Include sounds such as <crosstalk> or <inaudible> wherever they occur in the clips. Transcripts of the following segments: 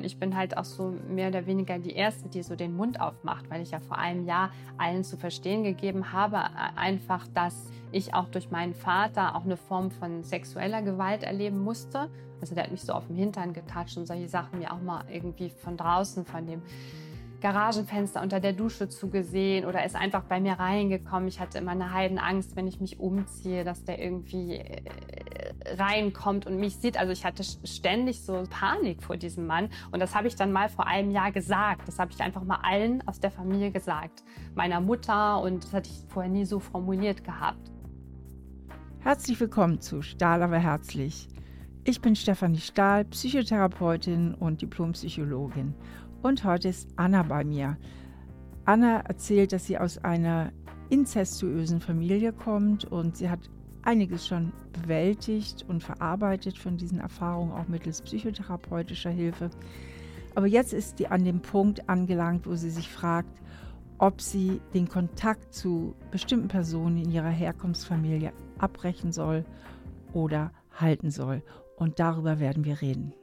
Ich bin halt auch so mehr oder weniger die Erste, die so den Mund aufmacht, weil ich ja vor einem Jahr allen zu verstehen gegeben habe, einfach, dass ich auch durch meinen Vater auch eine Form von sexueller Gewalt erleben musste. Also der hat mich so auf dem Hintern getatscht und solche Sachen mir auch mal irgendwie von draußen, von dem Garagenfenster unter der Dusche zugesehen oder ist einfach bei mir reingekommen. Ich hatte immer eine Heidenangst, wenn ich mich umziehe, dass der irgendwie äh, reinkommt und mich sieht. Also ich hatte ständig so Panik vor diesem Mann und das habe ich dann mal vor einem Jahr gesagt. Das habe ich einfach mal allen aus der Familie gesagt. Meiner Mutter und das hatte ich vorher nie so formuliert gehabt. Herzlich willkommen zu Stahl aber herzlich. Ich bin Stefanie Stahl, Psychotherapeutin und Diplompsychologin. Und heute ist Anna bei mir. Anna erzählt, dass sie aus einer inzestuösen Familie kommt und sie hat einiges schon bewältigt und verarbeitet von diesen Erfahrungen, auch mittels psychotherapeutischer Hilfe. Aber jetzt ist sie an dem Punkt angelangt, wo sie sich fragt, ob sie den Kontakt zu bestimmten Personen in ihrer Herkunftsfamilie abbrechen soll oder halten soll. Und darüber werden wir reden.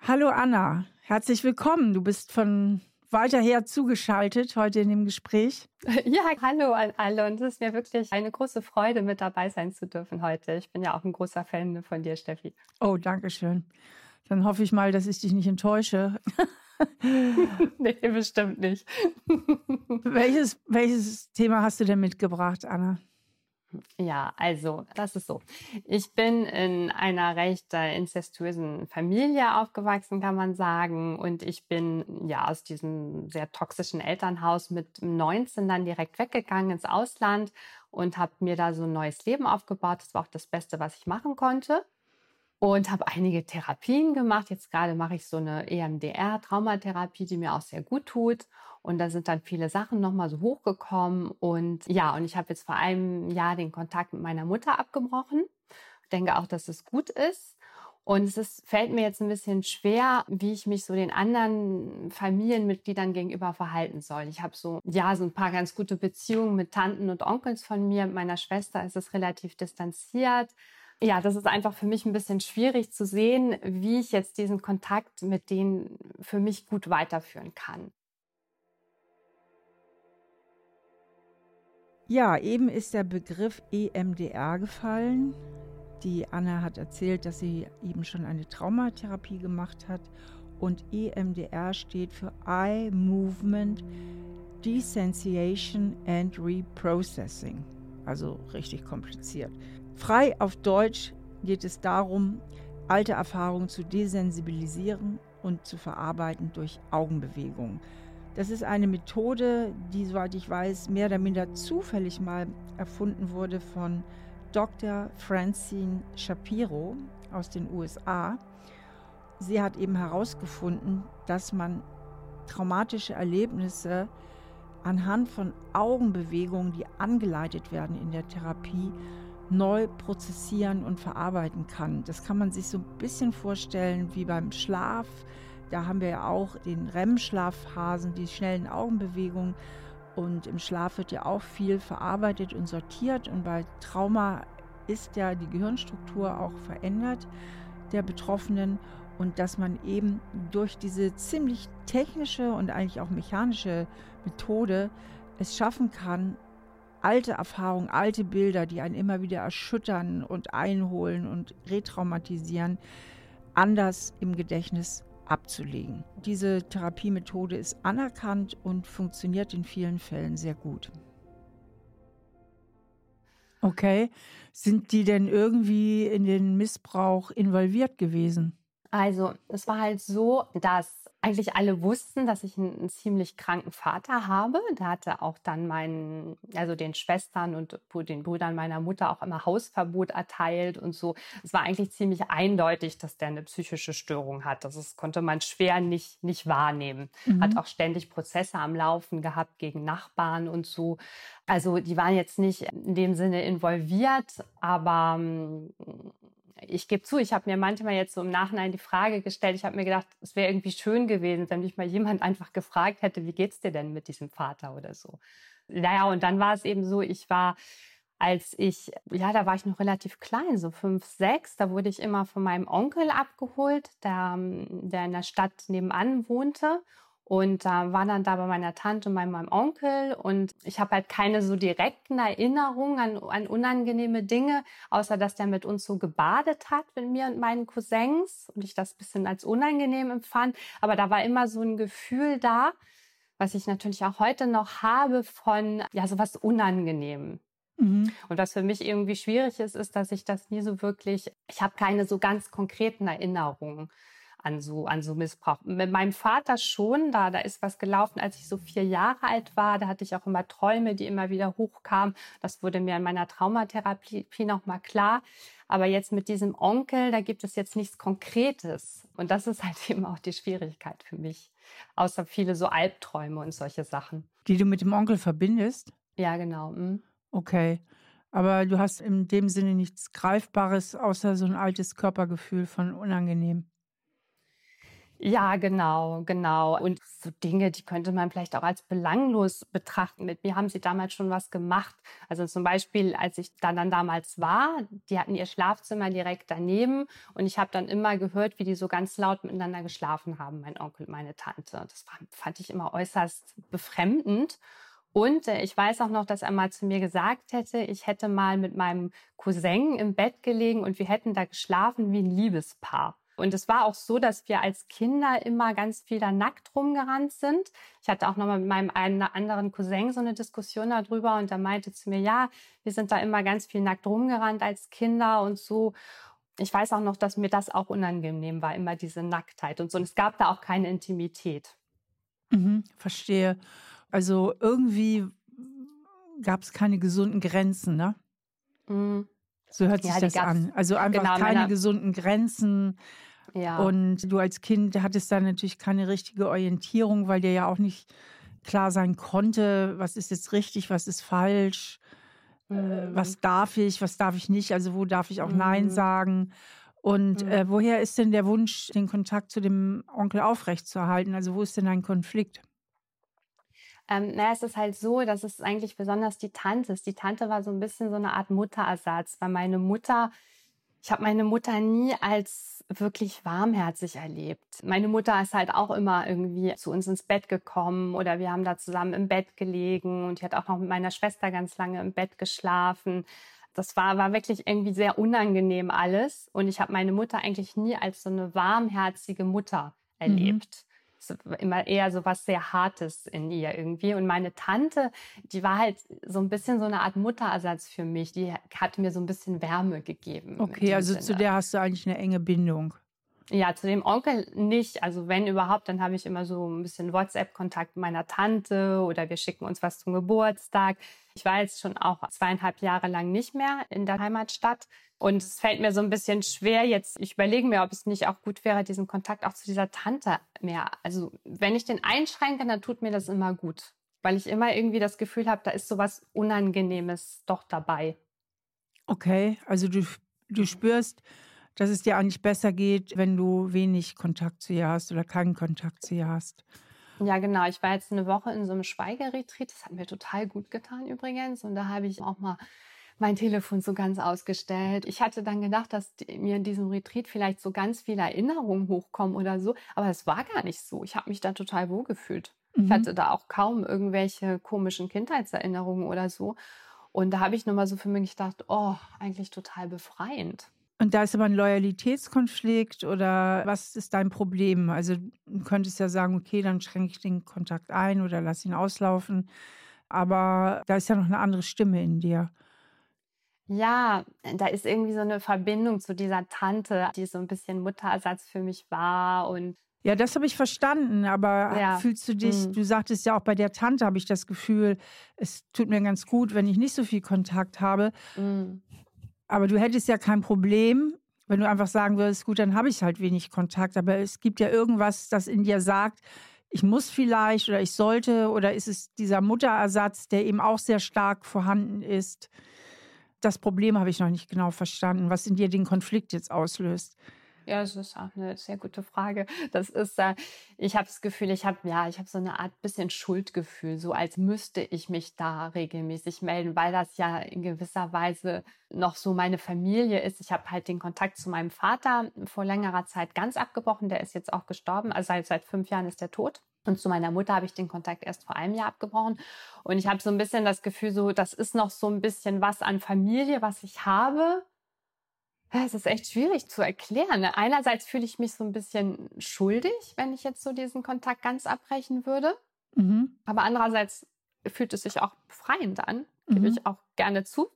Hallo Anna, herzlich willkommen. Du bist von weiter her zugeschaltet heute in dem Gespräch. <laughs> Ja, hallo an alle und es ist mir wirklich eine große Freude, mit dabei sein zu dürfen heute. Ich bin ja auch ein großer Fan von dir, Steffi. Oh, danke schön. Dann hoffe ich mal, dass ich dich nicht enttäusche. <laughs> nee, bestimmt nicht. <laughs> welches, welches Thema hast du denn mitgebracht, Anna? Ja, also das ist so. Ich bin in einer recht äh, incestuösen Familie aufgewachsen, kann man sagen. Und ich bin ja aus diesem sehr toxischen Elternhaus mit 19 dann direkt weggegangen ins Ausland und habe mir da so ein neues Leben aufgebaut. Das war auch das Beste, was ich machen konnte und habe einige Therapien gemacht. Jetzt gerade mache ich so eine EMDR-Traumatherapie, die mir auch sehr gut tut. Und da sind dann viele Sachen nochmal so hochgekommen. Und ja, und ich habe jetzt vor einem Jahr den Kontakt mit meiner Mutter abgebrochen. Ich denke auch, dass es gut ist. Und es ist, fällt mir jetzt ein bisschen schwer, wie ich mich so den anderen Familienmitgliedern gegenüber verhalten soll. Ich habe so, ja, so ein paar ganz gute Beziehungen mit Tanten und Onkels von mir. Mit meiner Schwester ist es relativ distanziert ja, das ist einfach für mich ein bisschen schwierig zu sehen, wie ich jetzt diesen Kontakt mit denen für mich gut weiterführen kann. Ja, eben ist der Begriff EMDR gefallen. Die Anna hat erzählt, dass sie eben schon eine Traumatherapie gemacht hat. Und EMDR steht für Eye Movement Desensitization and Reprocessing. Also richtig kompliziert. Frei auf Deutsch geht es darum, alte Erfahrungen zu desensibilisieren und zu verarbeiten durch Augenbewegungen. Das ist eine Methode, die, soweit ich weiß, mehr oder minder zufällig mal erfunden wurde von Dr. Francine Shapiro aus den USA. Sie hat eben herausgefunden, dass man traumatische Erlebnisse anhand von Augenbewegungen, die angeleitet werden in der Therapie, neu prozessieren und verarbeiten kann. Das kann man sich so ein bisschen vorstellen wie beim Schlaf. Da haben wir ja auch den REM-Schlafphasen, die schnellen Augenbewegungen. Und im Schlaf wird ja auch viel verarbeitet und sortiert. Und bei Trauma ist ja die Gehirnstruktur auch verändert der Betroffenen. Und dass man eben durch diese ziemlich technische und eigentlich auch mechanische Methode es schaffen kann, alte Erfahrungen, alte Bilder, die einen immer wieder erschüttern und einholen und retraumatisieren, anders im Gedächtnis abzulegen. Diese Therapiemethode ist anerkannt und funktioniert in vielen Fällen sehr gut. Okay, sind die denn irgendwie in den Missbrauch involviert gewesen? Also, es war halt so, dass eigentlich alle wussten, dass ich einen, einen, ziemlich kranken Vater habe. Der hatte auch dann meinen, also den Schwestern und den Brüdern meiner Mutter auch immer Hausverbot erteilt und so. Es war eigentlich ziemlich eindeutig, dass der eine psychische Störung hat. Das konnte man schwer nicht, nicht wahrnehmen. Mhm. Hat auch ständig Prozesse am Laufen gehabt gegen Nachbarn und so. Also die waren jetzt nicht in dem Sinne involviert, aber ich gebe zu, ich habe mir manchmal jetzt so im Nachhinein die Frage gestellt, ich habe mir gedacht, es wäre irgendwie schön gewesen, wenn mich mal jemand <laughs> einfach gefragt hätte, wie geht's dir denn mit diesem Vater oder so. Naja, und dann war es eben so, ich war als ich, ja, da war ich noch relativ klein, so fünf, sechs, da wurde ich immer von meinem Onkel abgeholt, der, der in der Stadt nebenan wohnte. Und da war dann da bei meiner Tante und meinem Onkel. Und ich habe halt keine so direkten Erinnerungen an, an unangenehme Dinge, außer dass der mit uns so gebadet hat, mit mir und meinen Cousins. Und ich das bisschen als unangenehm empfand. Aber da war immer so ein Gefühl da, was ich natürlich auch heute noch habe von, ja, sowas Unangenehm. Mhm. Und was für mich irgendwie schwierig ist, ist, dass ich das nie so wirklich, ich habe keine so ganz konkreten Erinnerungen an so, an so Missbrauch. Mit meinem Vater schon, da, da ist was gelaufen, als ich so vier Jahre alt war. Da hatte ich auch immer Träume, die immer wieder hochkamen. Das wurde mir in meiner Traumatherapie nochmal klar. Aber jetzt mit diesem Onkel, da gibt es jetzt nichts Konkretes. Und das ist halt <laughs> eben auch die Schwierigkeit für mich. Außer viele so Albträume und solche Sachen. Die du mit dem Onkel verbindest? Ja, genau. Mhm. Okay. Aber du hast in dem Sinne nichts Greifbares, außer so ein altes Körpergefühl von unangenehm. Ja, genau, genau. Und so Dinge, die könnte man vielleicht auch als belanglos betrachten. Mit mir haben sie damals schon was gemacht. Also zum Beispiel, als ich da dann damals war, die hatten ihr Schlafzimmer direkt daneben und ich habe dann immer gehört, wie die so ganz laut miteinander geschlafen haben, mein Onkel und meine Tante. Das fand ich immer äußerst befremdend. Und äh, ich weiß auch noch, dass er mal zu mir gesagt hätte, ich hätte mal mit meinem Cousin im Bett gelegen und wir hätten da geschlafen wie ein Liebespaar. Und es war auch so, dass wir als Kinder immer ganz viel da nackt rumgerannt sind. Ich hatte auch noch mal mit meinem einen anderen Cousin so eine Diskussion darüber und der meinte zu mir, ja, wir sind da immer ganz viel nackt rumgerannt als Kinder und so. Ich weiß auch noch, dass mir das auch unangenehm war, immer diese Nacktheit und so. Und es gab da auch keine Intimität. Mhm, verstehe. Also irgendwie gab es keine gesunden Grenzen, ne? Mhm. So hört sich ja, das an. Also einfach genau, keine gesunden Grenzen. Ja. Und du als Kind hattest da natürlich keine richtige Orientierung, weil dir ja auch nicht klar sein konnte, was ist jetzt richtig, was ist falsch, äh, mhm. was darf ich, was darf ich nicht, also wo darf ich auch mhm. Nein sagen. Und mhm. äh, woher ist denn der Wunsch, den Kontakt zu dem Onkel aufrechtzuerhalten? Also wo ist denn ein Konflikt? Ähm, naja, es ist halt so, dass es eigentlich besonders die Tante ist. Die Tante war so ein bisschen so eine Art Mutterersatz, weil meine Mutter ich habe meine Mutter nie als wirklich warmherzig erlebt. Meine Mutter ist halt auch immer irgendwie zu uns ins Bett gekommen oder wir haben da zusammen im Bett gelegen und die hat auch noch mit meiner Schwester ganz lange im Bett geschlafen. Das war, war wirklich irgendwie sehr unangenehm alles und ich habe meine Mutter eigentlich nie als so eine warmherzige Mutter mhm. erlebt. Mhm immer eher so was sehr Hartes in ihr irgendwie. Und meine Tante, die war halt so ein bisschen so eine Art Mutterersatz für mich. Die hat mir so ein bisschen Wärme gegeben. Okay, also Sinne. zu der hast du eigentlich eine enge Bindung. Ja, zu dem Onkel nicht. Also wenn überhaupt, dann habe ich immer so ein bisschen WhatsApp-Kontakt mit meiner Tante oder wir schicken uns was zum Geburtstag. Ich war jetzt schon auch zweieinhalb Jahre lang nicht mehr in der Heimatstadt. Und es fällt mir so ein bisschen schwer jetzt. Ich überlege mir, ob es nicht auch gut wäre, diesen Kontakt auch zu dieser Tante mehr. Also wenn ich den einschränke, dann tut mir das immer gut. Weil ich immer irgendwie das Gefühl habe, da ist sowas Unangenehmes doch dabei. Okay, also du, du spürst, dass es dir eigentlich besser geht, wenn du wenig Kontakt zu ihr hast oder keinen Kontakt zu ihr hast. Ja, genau. Ich war jetzt eine Woche in so einem Schweigeretreat. Das hat mir total gut getan übrigens. Und da habe ich auch mal mein Telefon so ganz ausgestellt. Ich hatte dann gedacht, dass mir in diesem Retreat vielleicht so ganz viele Erinnerungen hochkommen oder so. Aber es war gar nicht so. Ich habe mich da total wohl gefühlt. Mhm. Ich hatte da auch kaum irgendwelche komischen Kindheitserinnerungen oder so. Und da habe ich nur mal so für mich gedacht, oh, eigentlich total befreiend. Und da ist aber ein Loyalitätskonflikt oder was ist dein Problem? Also du könntest ja sagen, okay, dann schränke ich den Kontakt ein oder lass ihn auslaufen. Aber da ist ja noch eine andere Stimme in dir. Ja, da ist irgendwie so eine Verbindung zu dieser Tante, die so ein bisschen Mutterersatz für mich war und ja, das habe ich verstanden, aber ja. fühlst du dich, mhm. du sagtest ja auch bei der Tante habe ich das Gefühl, es tut mir ganz gut, wenn ich nicht so viel Kontakt habe. Mhm. Aber du hättest ja kein Problem, wenn du einfach sagen würdest, gut, dann habe ich halt wenig Kontakt. Aber es gibt ja irgendwas, das in dir sagt, ich muss vielleicht oder ich sollte oder ist es dieser Mutterersatz, der eben auch sehr stark vorhanden ist. Das Problem habe ich noch nicht genau verstanden, was in dir den Konflikt jetzt auslöst. Ja, das ist auch eine sehr gute Frage. Das ist, äh, ich habe das Gefühl, ich habe ja, ich habe so eine Art bisschen Schuldgefühl, so als müsste ich mich da regelmäßig melden, weil das ja in gewisser Weise noch so meine Familie ist. Ich habe halt den Kontakt zu meinem Vater vor längerer Zeit ganz abgebrochen. Der ist jetzt auch gestorben, also seit, seit fünf Jahren ist er tot. Und zu meiner Mutter habe ich den Kontakt erst vor einem Jahr abgebrochen. Und ich habe so ein bisschen das Gefühl, so, das ist noch so ein bisschen was an Familie, was ich habe es ist echt schwierig zu erklären. Einerseits fühle ich mich so ein bisschen schuldig, wenn ich jetzt so diesen Kontakt ganz abbrechen würde. Mhm. Aber andererseits fühlt es sich auch befreiend an, gebe mhm. ich auch gerne zu.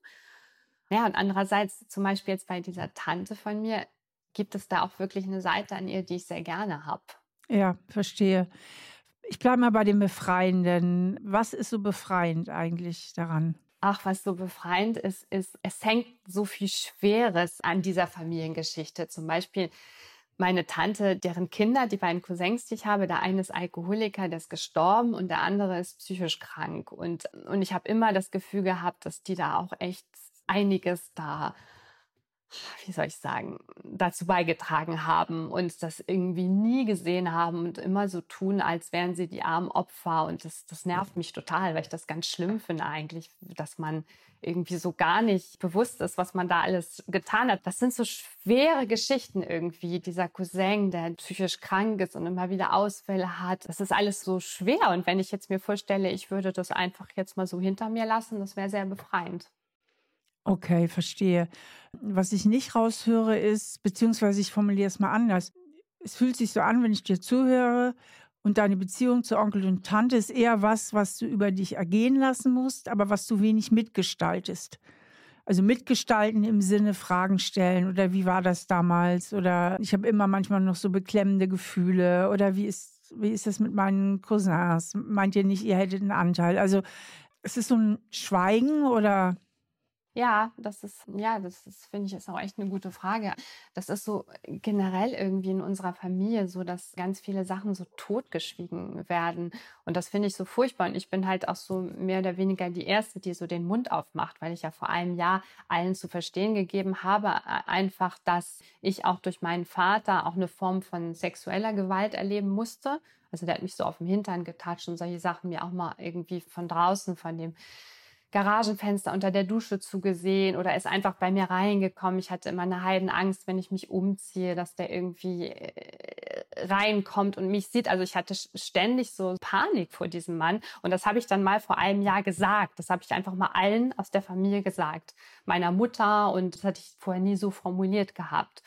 Ja, und andererseits zum Beispiel jetzt bei dieser Tante von mir, gibt es da auch wirklich eine Seite an ihr, die ich sehr gerne habe. Ja, verstehe. Ich bleibe mal bei dem Befreienden. Was ist so befreiend eigentlich daran? Ach, was so befreiend ist, ist, es hängt so viel Schweres an dieser Familiengeschichte. Zum Beispiel meine Tante, deren Kinder, die beiden Cousins, die ich habe, der eine ist Alkoholiker, der ist gestorben und der andere ist psychisch krank. Und, und ich habe immer das Gefühl gehabt, dass die da auch echt einiges da wie soll ich sagen, dazu beigetragen haben und das irgendwie nie gesehen haben und immer so tun, als wären sie die armen Opfer. Und das, das nervt mich total, weil ich das ganz schlimm finde eigentlich, dass man irgendwie so gar nicht bewusst ist, was man da alles getan hat. Das sind so schwere Geschichten irgendwie. Dieser Cousin, der psychisch krank ist und immer wieder Ausfälle hat. Das ist alles so schwer. Und wenn ich jetzt mir vorstelle, ich würde das einfach jetzt mal so hinter mir lassen, das wäre sehr befreiend. Okay, verstehe. Was ich nicht raushöre ist, beziehungsweise ich formuliere es mal anders. Es fühlt sich so an, wenn ich dir zuhöre und deine Beziehung zu Onkel und Tante ist eher was, was du über dich ergehen lassen musst, aber was du wenig mitgestaltest. Also mitgestalten im Sinne Fragen stellen oder wie war das damals oder ich habe immer manchmal noch so beklemmende Gefühle oder wie ist, wie ist das mit meinen Cousins? Meint ihr nicht, ihr hättet einen Anteil? Also es ist so ein Schweigen oder ja, das ist, ja, das ist, finde ich, ist auch echt eine gute Frage. Das ist so generell irgendwie in unserer Familie so, dass ganz viele Sachen so totgeschwiegen werden. Und das finde ich so furchtbar. Und ich bin halt auch so mehr oder weniger die Erste, die so den Mund aufmacht, weil ich ja vor einem Jahr allen zu verstehen gegeben habe, äh, einfach, dass ich auch durch meinen Vater auch eine Form von sexueller Gewalt erleben musste. Also der hat mich so auf dem Hintern getatscht und solche Sachen mir auch mal irgendwie von draußen, von dem Garagenfenster unter der Dusche zugesehen oder ist einfach bei mir reingekommen. Ich hatte immer eine Heidenangst, wenn ich mich umziehe, dass der irgendwie äh, reinkommt und mich sieht. Also ich hatte ständig so Panik vor diesem Mann. Und das habe ich dann mal vor einem Jahr gesagt. Das habe ich einfach mal allen aus der Familie gesagt. Meiner Mutter und das hatte ich vorher nie so formuliert gehabt.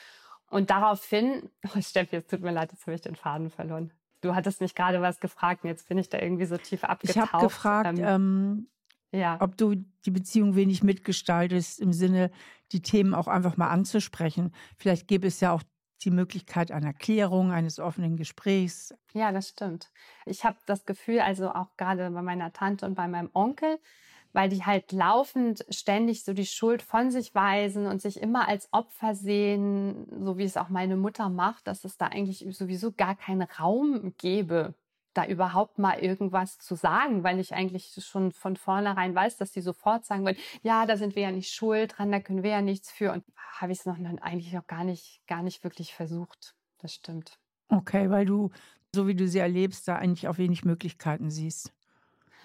Und daraufhin, <laughs> oh Steffi, es tut mir leid, jetzt habe ich den Faden verloren. Du hattest mich gerade was gefragt und jetzt bin ich da irgendwie so tief abgetaucht. Ich habe gefragt, ähm, ähm ja. Ob du die Beziehung wenig mitgestaltest, im Sinne, die Themen auch einfach mal anzusprechen. Vielleicht gäbe es ja auch die Möglichkeit einer Klärung, eines offenen Gesprächs. Ja, das stimmt. Ich habe das Gefühl, also auch gerade bei meiner Tante und bei meinem Onkel, weil die halt laufend ständig so die Schuld von sich weisen und sich immer als Opfer sehen, so wie es auch meine Mutter macht, dass es da eigentlich sowieso gar keinen Raum gäbe da überhaupt mal irgendwas zu sagen, weil ich eigentlich schon von vornherein weiß, dass sie sofort sagen würden, ja, da sind wir ja nicht schuld dran, da können wir ja nichts für. Und habe ich es noch eigentlich noch gar nicht, gar nicht wirklich versucht. Das stimmt. Okay, weil du, so wie du sie erlebst, da eigentlich auch wenig Möglichkeiten siehst.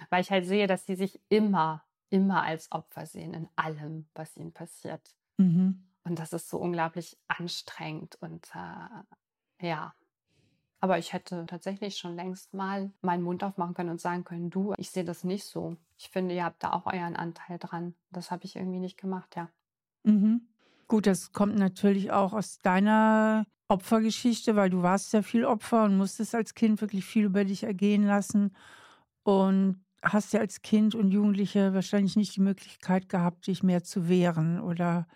Weil ich halt sehe, dass sie sich immer, immer als Opfer sehen in allem, was ihnen passiert. Mhm. Und das ist so unglaublich anstrengend und äh, ja, aber ich hätte tatsächlich schon längst mal meinen Mund aufmachen können und sagen können, du, ich sehe das nicht so. Ich finde, ihr habt da auch euren Anteil dran. Das habe ich irgendwie nicht gemacht, ja. Mhm. Gut, das kommt natürlich auch aus deiner Opfergeschichte, weil du warst ja viel Opfer und musstest als Kind wirklich viel über dich ergehen lassen und hast ja als Kind und Jugendliche wahrscheinlich nicht die Möglichkeit gehabt, dich mehr zu wehren oder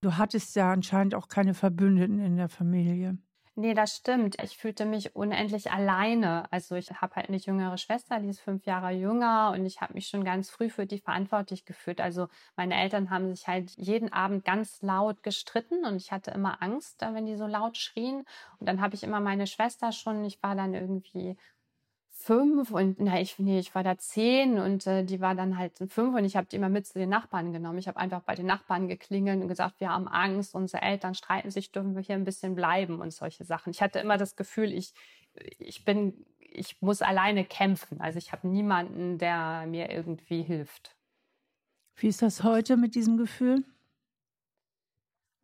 du hattest ja anscheinend auch keine Verbündeten in der Familie. Nee, das stimmt. Ich fühlte mich unendlich alleine. Also ich habe halt eine jüngere Schwester, die ist fünf Jahre jünger und ich habe mich schon ganz früh für die verantwortlich gefühlt. Also meine Eltern haben sich halt jeden Abend ganz laut gestritten und ich hatte immer Angst, wenn die so laut schrien. Und dann habe ich immer meine Schwester schon, ich war dann irgendwie fünf und na ich nee, ich war da zehn und äh, die war dann halt fünf und ich habe die immer mit zu den Nachbarn genommen. Ich habe einfach bei den Nachbarn geklingelt und gesagt, wir haben Angst, unsere Eltern streiten sich, dürfen wir hier ein bisschen bleiben und solche Sachen. Ich hatte immer das Gefühl, ich ich bin ich muss alleine kämpfen. Also ich habe niemanden, der mir irgendwie hilft. Wie ist das heute mit diesem Gefühl?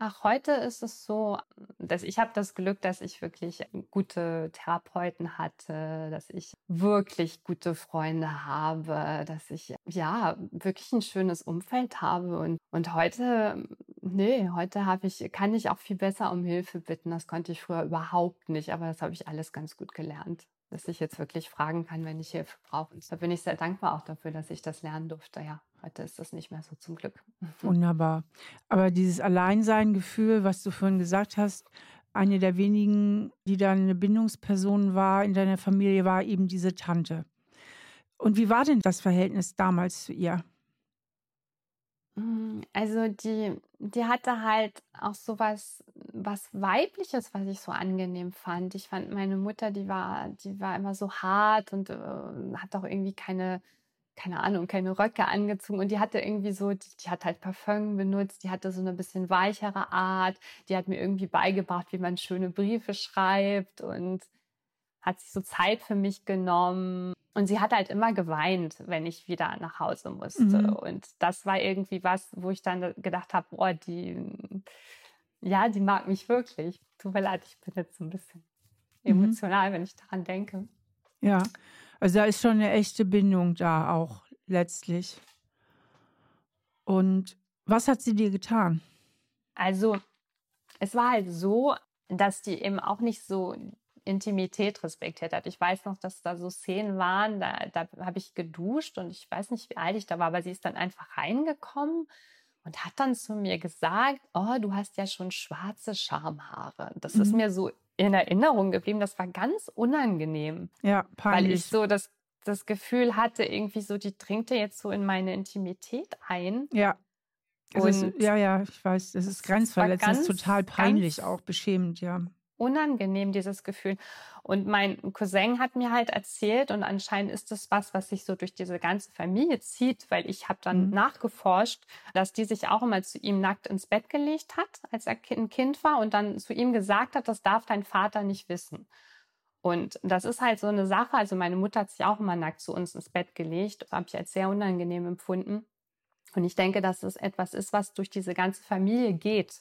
Ach, heute ist es so, dass ich habe das Glück, dass ich wirklich gute Therapeuten hatte, dass ich wirklich gute Freunde habe, dass ich ja wirklich ein schönes Umfeld habe und und heute nee, heute habe ich kann ich auch viel besser um Hilfe bitten. Das konnte ich früher überhaupt nicht, aber das habe ich alles ganz gut gelernt, dass ich jetzt wirklich fragen kann, wenn ich Hilfe brauche. Und da bin ich sehr dankbar auch dafür, dass ich das lernen durfte, ja. Heute ist das nicht mehr so zum Glück. <laughs> Wunderbar. Aber dieses Alleinsein-Gefühl, was du vorhin gesagt hast, eine der wenigen, die dann eine Bindungsperson war in deiner Familie, war eben diese Tante. Und wie war denn das Verhältnis damals zu ihr? Hm, also die, die hatte halt auch so was, was Weibliches, was ich so angenehm fand. Ich fand meine Mutter, die war, die war immer so hart und äh, hat auch irgendwie keine keine Ahnung, keine Röcke angezogen. Und die hatte irgendwie so, die, die, hat halt Parfum benutzt, die hatte so eine bisschen weichere Art, die hat mir irgendwie beigebracht, wie man schöne Briefe schreibt und hat sich so Zeit für mich genommen und sie hat halt immer geweint, wenn ich wieder nach Hause musste mhm. und das war irgendwie was, wo ich dann gedacht habe, boah, die, ja, die mag mich wirklich. Tut mir leid, ich bin jetzt so ein bisschen mhm. emotional, wenn ich daran denke. Ja, also da ist schon eine echte Bindung da auch letztlich. Und was hat sie dir getan? Also es war halt so, dass die eben auch nicht so Intimität respektiert hat. Ich weiß noch, dass da so Szenen waren, da, da habe ich geduscht und ich weiß nicht, wie alt ich da war, aber sie ist dann einfach reingekommen und hat dann zu mir gesagt, oh, du hast ja schon schwarze Schamhaare. Das mhm. ist mir so in Erinnerung geblieben. Das war ganz unangenehm. Ja, peinlich. Weil ich so das, das Gefühl hatte, irgendwie so, die dringt jetzt so in meine Intimität ein. Ja. Und ist, ja, ja, ich weiß, das ist grenzverletzend, das ist total peinlich, auch beschämend, ja unangenehm, dieses Gefühl. Und mein Cousin hat mir halt erzählt, und anscheinend ist das was, was sich so durch diese ganze Familie zieht, weil ich habe dann mhm. nachgeforscht, dass die sich auch immer zu ihm nackt ins Bett gelegt hat, als er ein Kind war, und dann zu ihm gesagt hat, das darf dein Vater nicht wissen. Und das ist halt so eine Sache. Also meine Mutter hat sich auch immer nackt zu uns ins Bett gelegt. Das habe ich als sehr unangenehm empfunden. Und ich denke, dass es etwas ist, was durch diese ganze Familie geht.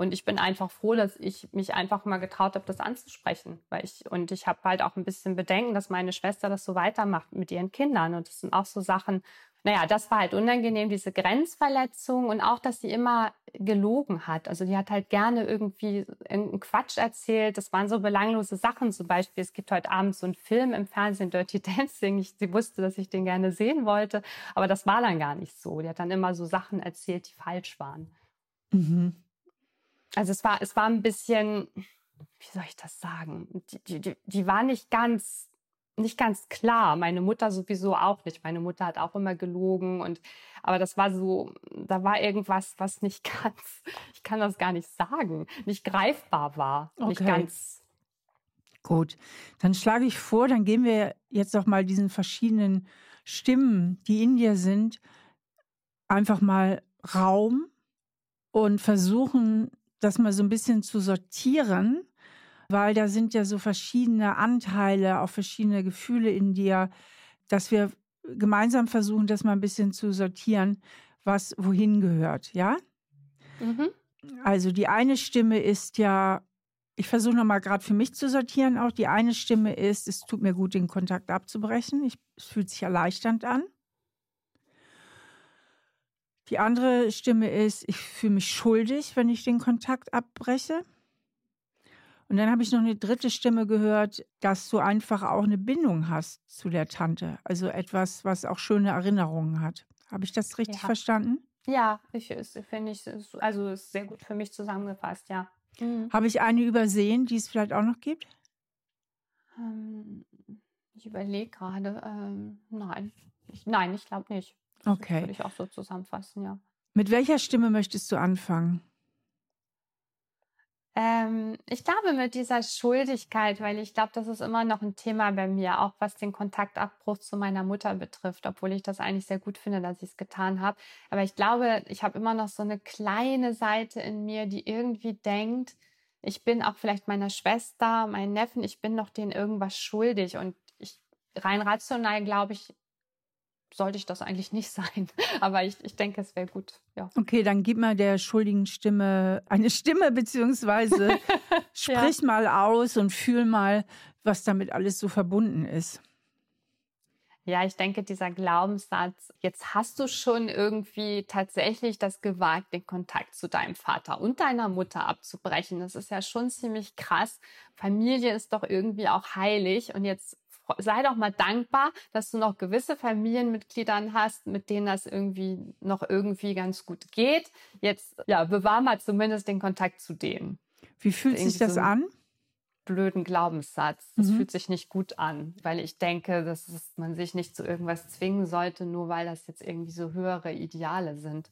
Und ich bin einfach froh, dass ich mich einfach mal getraut habe, das anzusprechen. Weil ich, und ich habe halt auch ein bisschen Bedenken, dass meine Schwester das so weitermacht mit ihren Kindern. Und das sind auch so Sachen, naja, das war halt unangenehm, diese Grenzverletzung und auch, dass sie immer gelogen hat. Also die hat halt gerne irgendwie irgendeinen Quatsch erzählt. Das waren so belanglose Sachen. Zum Beispiel, es gibt heute Abend so einen Film im Fernsehen, Dirty <laughs> Dancing. Ich, sie wusste, dass ich den gerne sehen wollte, aber das war dann gar nicht so. Die hat dann immer so Sachen erzählt, die falsch waren. Mhm also es war, es war ein bisschen, wie soll ich das sagen? Die, die, die war nicht ganz, nicht ganz klar. Meine Mutter sowieso auch nicht. Meine Mutter hat auch immer gelogen und, aber das war so, da war irgendwas, was nicht <laughs> ganz, ich kann das gar nicht sagen, nicht greifbar war. Okay. Nicht ganz. Gut, dann schlage ich vor, dann gehen wir jetzt doch mal diesen verschiedenen Stimmen, die in dir sind, einfach mal Raum und versuchen das mal so ein bisschen zu sortieren, weil da sind ja so verschiedene Anteile, auch verschiedene Gefühle in dir, dass wir gemeinsam versuchen, das mal ein bisschen zu sortieren, was wohin gehört, ja? Mhm. Also die eine Stimme ist ja, ich versuche nochmal gerade für mich zu sortieren auch, die eine Stimme ist, es tut mir gut, den Kontakt abzubrechen, ich, es fühlt sich erleichternd an. Die andere Stimme ist, ich fühle mich schuldig, wenn ich den Kontakt abbreche. Und dann habe ich noch eine dritte Stimme gehört, dass du einfach auch eine Bindung hast zu der Tante. Also etwas, was auch schöne Erinnerungen hat. Habe ich das richtig ja. verstanden? Ja, ich finde ich, also ist sehr gut für mich zusammengefasst, ja. Mhm. Habe ich eine übersehen, die es vielleicht auch noch gibt? Ähm, ich überlege gerade. Ähm, nein. Ich, nein, ich glaube nicht. Okay. Das würde ich auch so zusammenfassen, ja. Mit welcher Stimme möchtest du anfangen? Ähm, ich glaube mit dieser Schuldigkeit, weil ich glaube, das ist immer noch ein Thema bei mir, auch was den Kontaktabbruch zu meiner Mutter betrifft, obwohl ich das eigentlich sehr gut finde, dass ich es getan habe. Aber ich glaube, ich habe immer noch so eine kleine Seite in mir, die irgendwie denkt, ich bin auch vielleicht meiner Schwester, meinen Neffen, ich bin noch denen irgendwas schuldig. Und ich rein rational glaube ich, sollte ich das eigentlich nicht <laughs> sein. Aber ich, ich denke, es wäre gut. Ja. Okay, dann gib mal der schuldigen Stimme eine Stimme, beziehungsweise <laughs> sprich ja. mal aus und fühl mal, was damit alles so verbunden ist. Ja, ich denke, dieser Glaubenssatz, jetzt hast du schon irgendwie tatsächlich das gewagt, den Kontakt zu deinem Vater und deiner Mutter abzubrechen. Das ist ja schon ziemlich krass. Familie ist doch irgendwie auch heilig und jetzt sei doch mal dankbar, dass du noch gewisse Familienmitgliedern hast, mit denen das irgendwie noch irgendwie ganz gut geht. Jetzt, ja, bewahr mal zumindest den Kontakt zu denen. Wie fühlt sich das so an? blöden Glaubenssatz. Das mhm. fühlt sich nicht gut an, weil ich denke, dass man sich nicht zu irgendwas zwingen sollte, nur weil das jetzt irgendwie so höhere Ideale sind.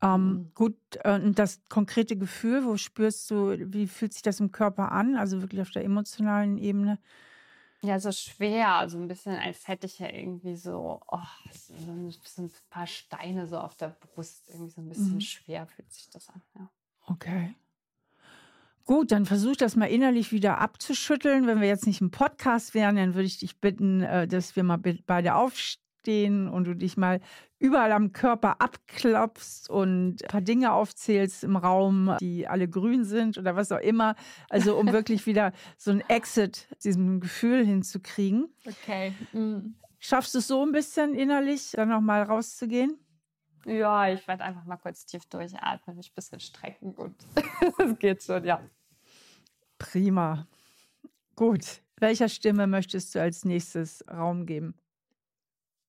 Ähm, mhm. gut, äh, das konkrete Gefühl, wo spürst du, wie fühlt sich das im Körper an? Also wirklich auf der emotionalen Ebene? Ja, so schwer, also ein bisschen, als hätte ich ja irgendwie so, oh, so ein, ein paar Steine so auf der Brust, irgendwie so ein bisschen mhm. schwer fühlt sich das an, ja. Okay. Gut, dann versuch das mal innerlich wieder abzuschütteln. Wenn wir jetzt nicht im Podcast wären, dann würde ich dich bitten, äh, dass wir mal beide aufstehen und du dich mal überall am Körper abklopfst und ein paar Dinge aufzählst im Raum, die alle grün sind oder was auch immer. Also um <laughs> wirklich wieder so ein Exit diesem Gefühl hinzukriegen. Okay. Mhm. Schaffst du es so ein bisschen innerlich, dann nochmal rauszugehen? Ja, ich werde einfach mal kurz tief durchatmen, mich ein bisschen strecken und <laughs> es geht schon, ja. Prima. Gut. Welcher Stimme möchtest du als nächstes Raum geben?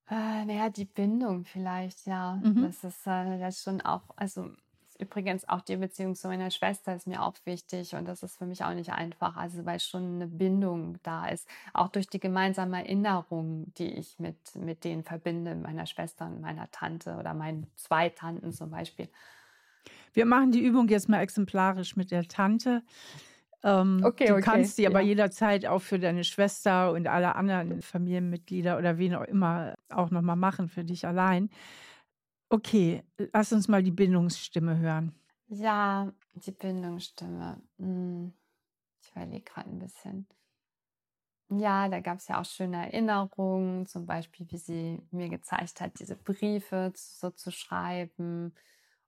Äh, naja, die Bindung vielleicht, ja. Mhm. Das ist äh, das schon auch, also übrigens auch die Beziehung zu meiner Schwester ist mir auch wichtig und das ist für mich auch nicht einfach, also weil schon eine Bindung da ist, auch durch die gemeinsame Erinnerung, die ich mit, mit denen verbinde, meiner Schwester und meiner Tante oder meinen zwei Tanten zum Beispiel. Wir machen die Übung jetzt mal exemplarisch mit der Tante. Ähm, okay, du okay. kannst die aber ja. jederzeit auch für deine Schwester und alle anderen Familienmitglieder oder wen auch immer auch nochmal machen für dich allein. Okay, lass uns mal die Bindungsstimme hören. Ja, die Bindungsstimme. Hm, ich überlege gerade ein bisschen. Ja, da gab es ja auch schöne Erinnerungen, zum Beispiel, wie sie mir gezeigt hat, diese Briefe so zu schreiben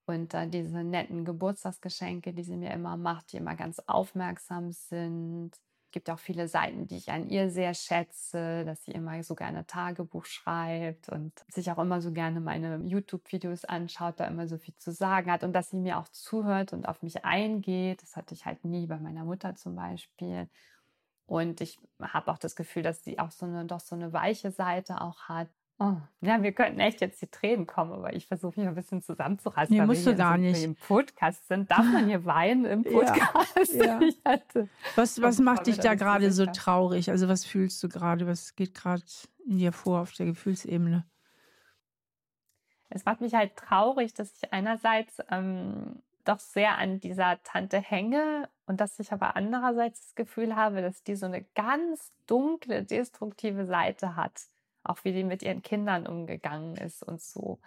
und dann diese netten Geburtstagsgeschenke, die sie mir immer macht, die immer ganz aufmerksam sind. Es gibt auch viele Seiten, die ich an ihr sehr schätze, dass sie immer so gerne Tagebuch schreibt und sich auch immer so gerne meine YouTube-Videos anschaut, da immer so viel zu sagen hat und dass sie mir auch zuhört und auf mich eingeht. Das hatte ich halt nie bei meiner Mutter zum Beispiel. Und ich habe auch das Gefühl, dass sie auch so eine, doch so eine weiche Seite auch hat. Oh, ja, wir könnten echt jetzt die Tränen kommen, aber ich versuche mich ein bisschen zusammenzureißen. Nee, musst du gar so nicht. Im Podcast sind. Darf man hier weinen im <laughs> Podcast? Ja, <laughs> ja. Was, was macht dich da gerade so traurig? Also was fühlst du gerade? Was geht gerade in dir vor auf der Gefühlsebene? Es macht mich halt traurig, dass ich einerseits ähm, doch sehr an dieser Tante hänge und dass ich aber andererseits das Gefühl habe, dass die so eine ganz dunkle, destruktive Seite hat auch wie die mit ihren Kindern umgegangen ist und so.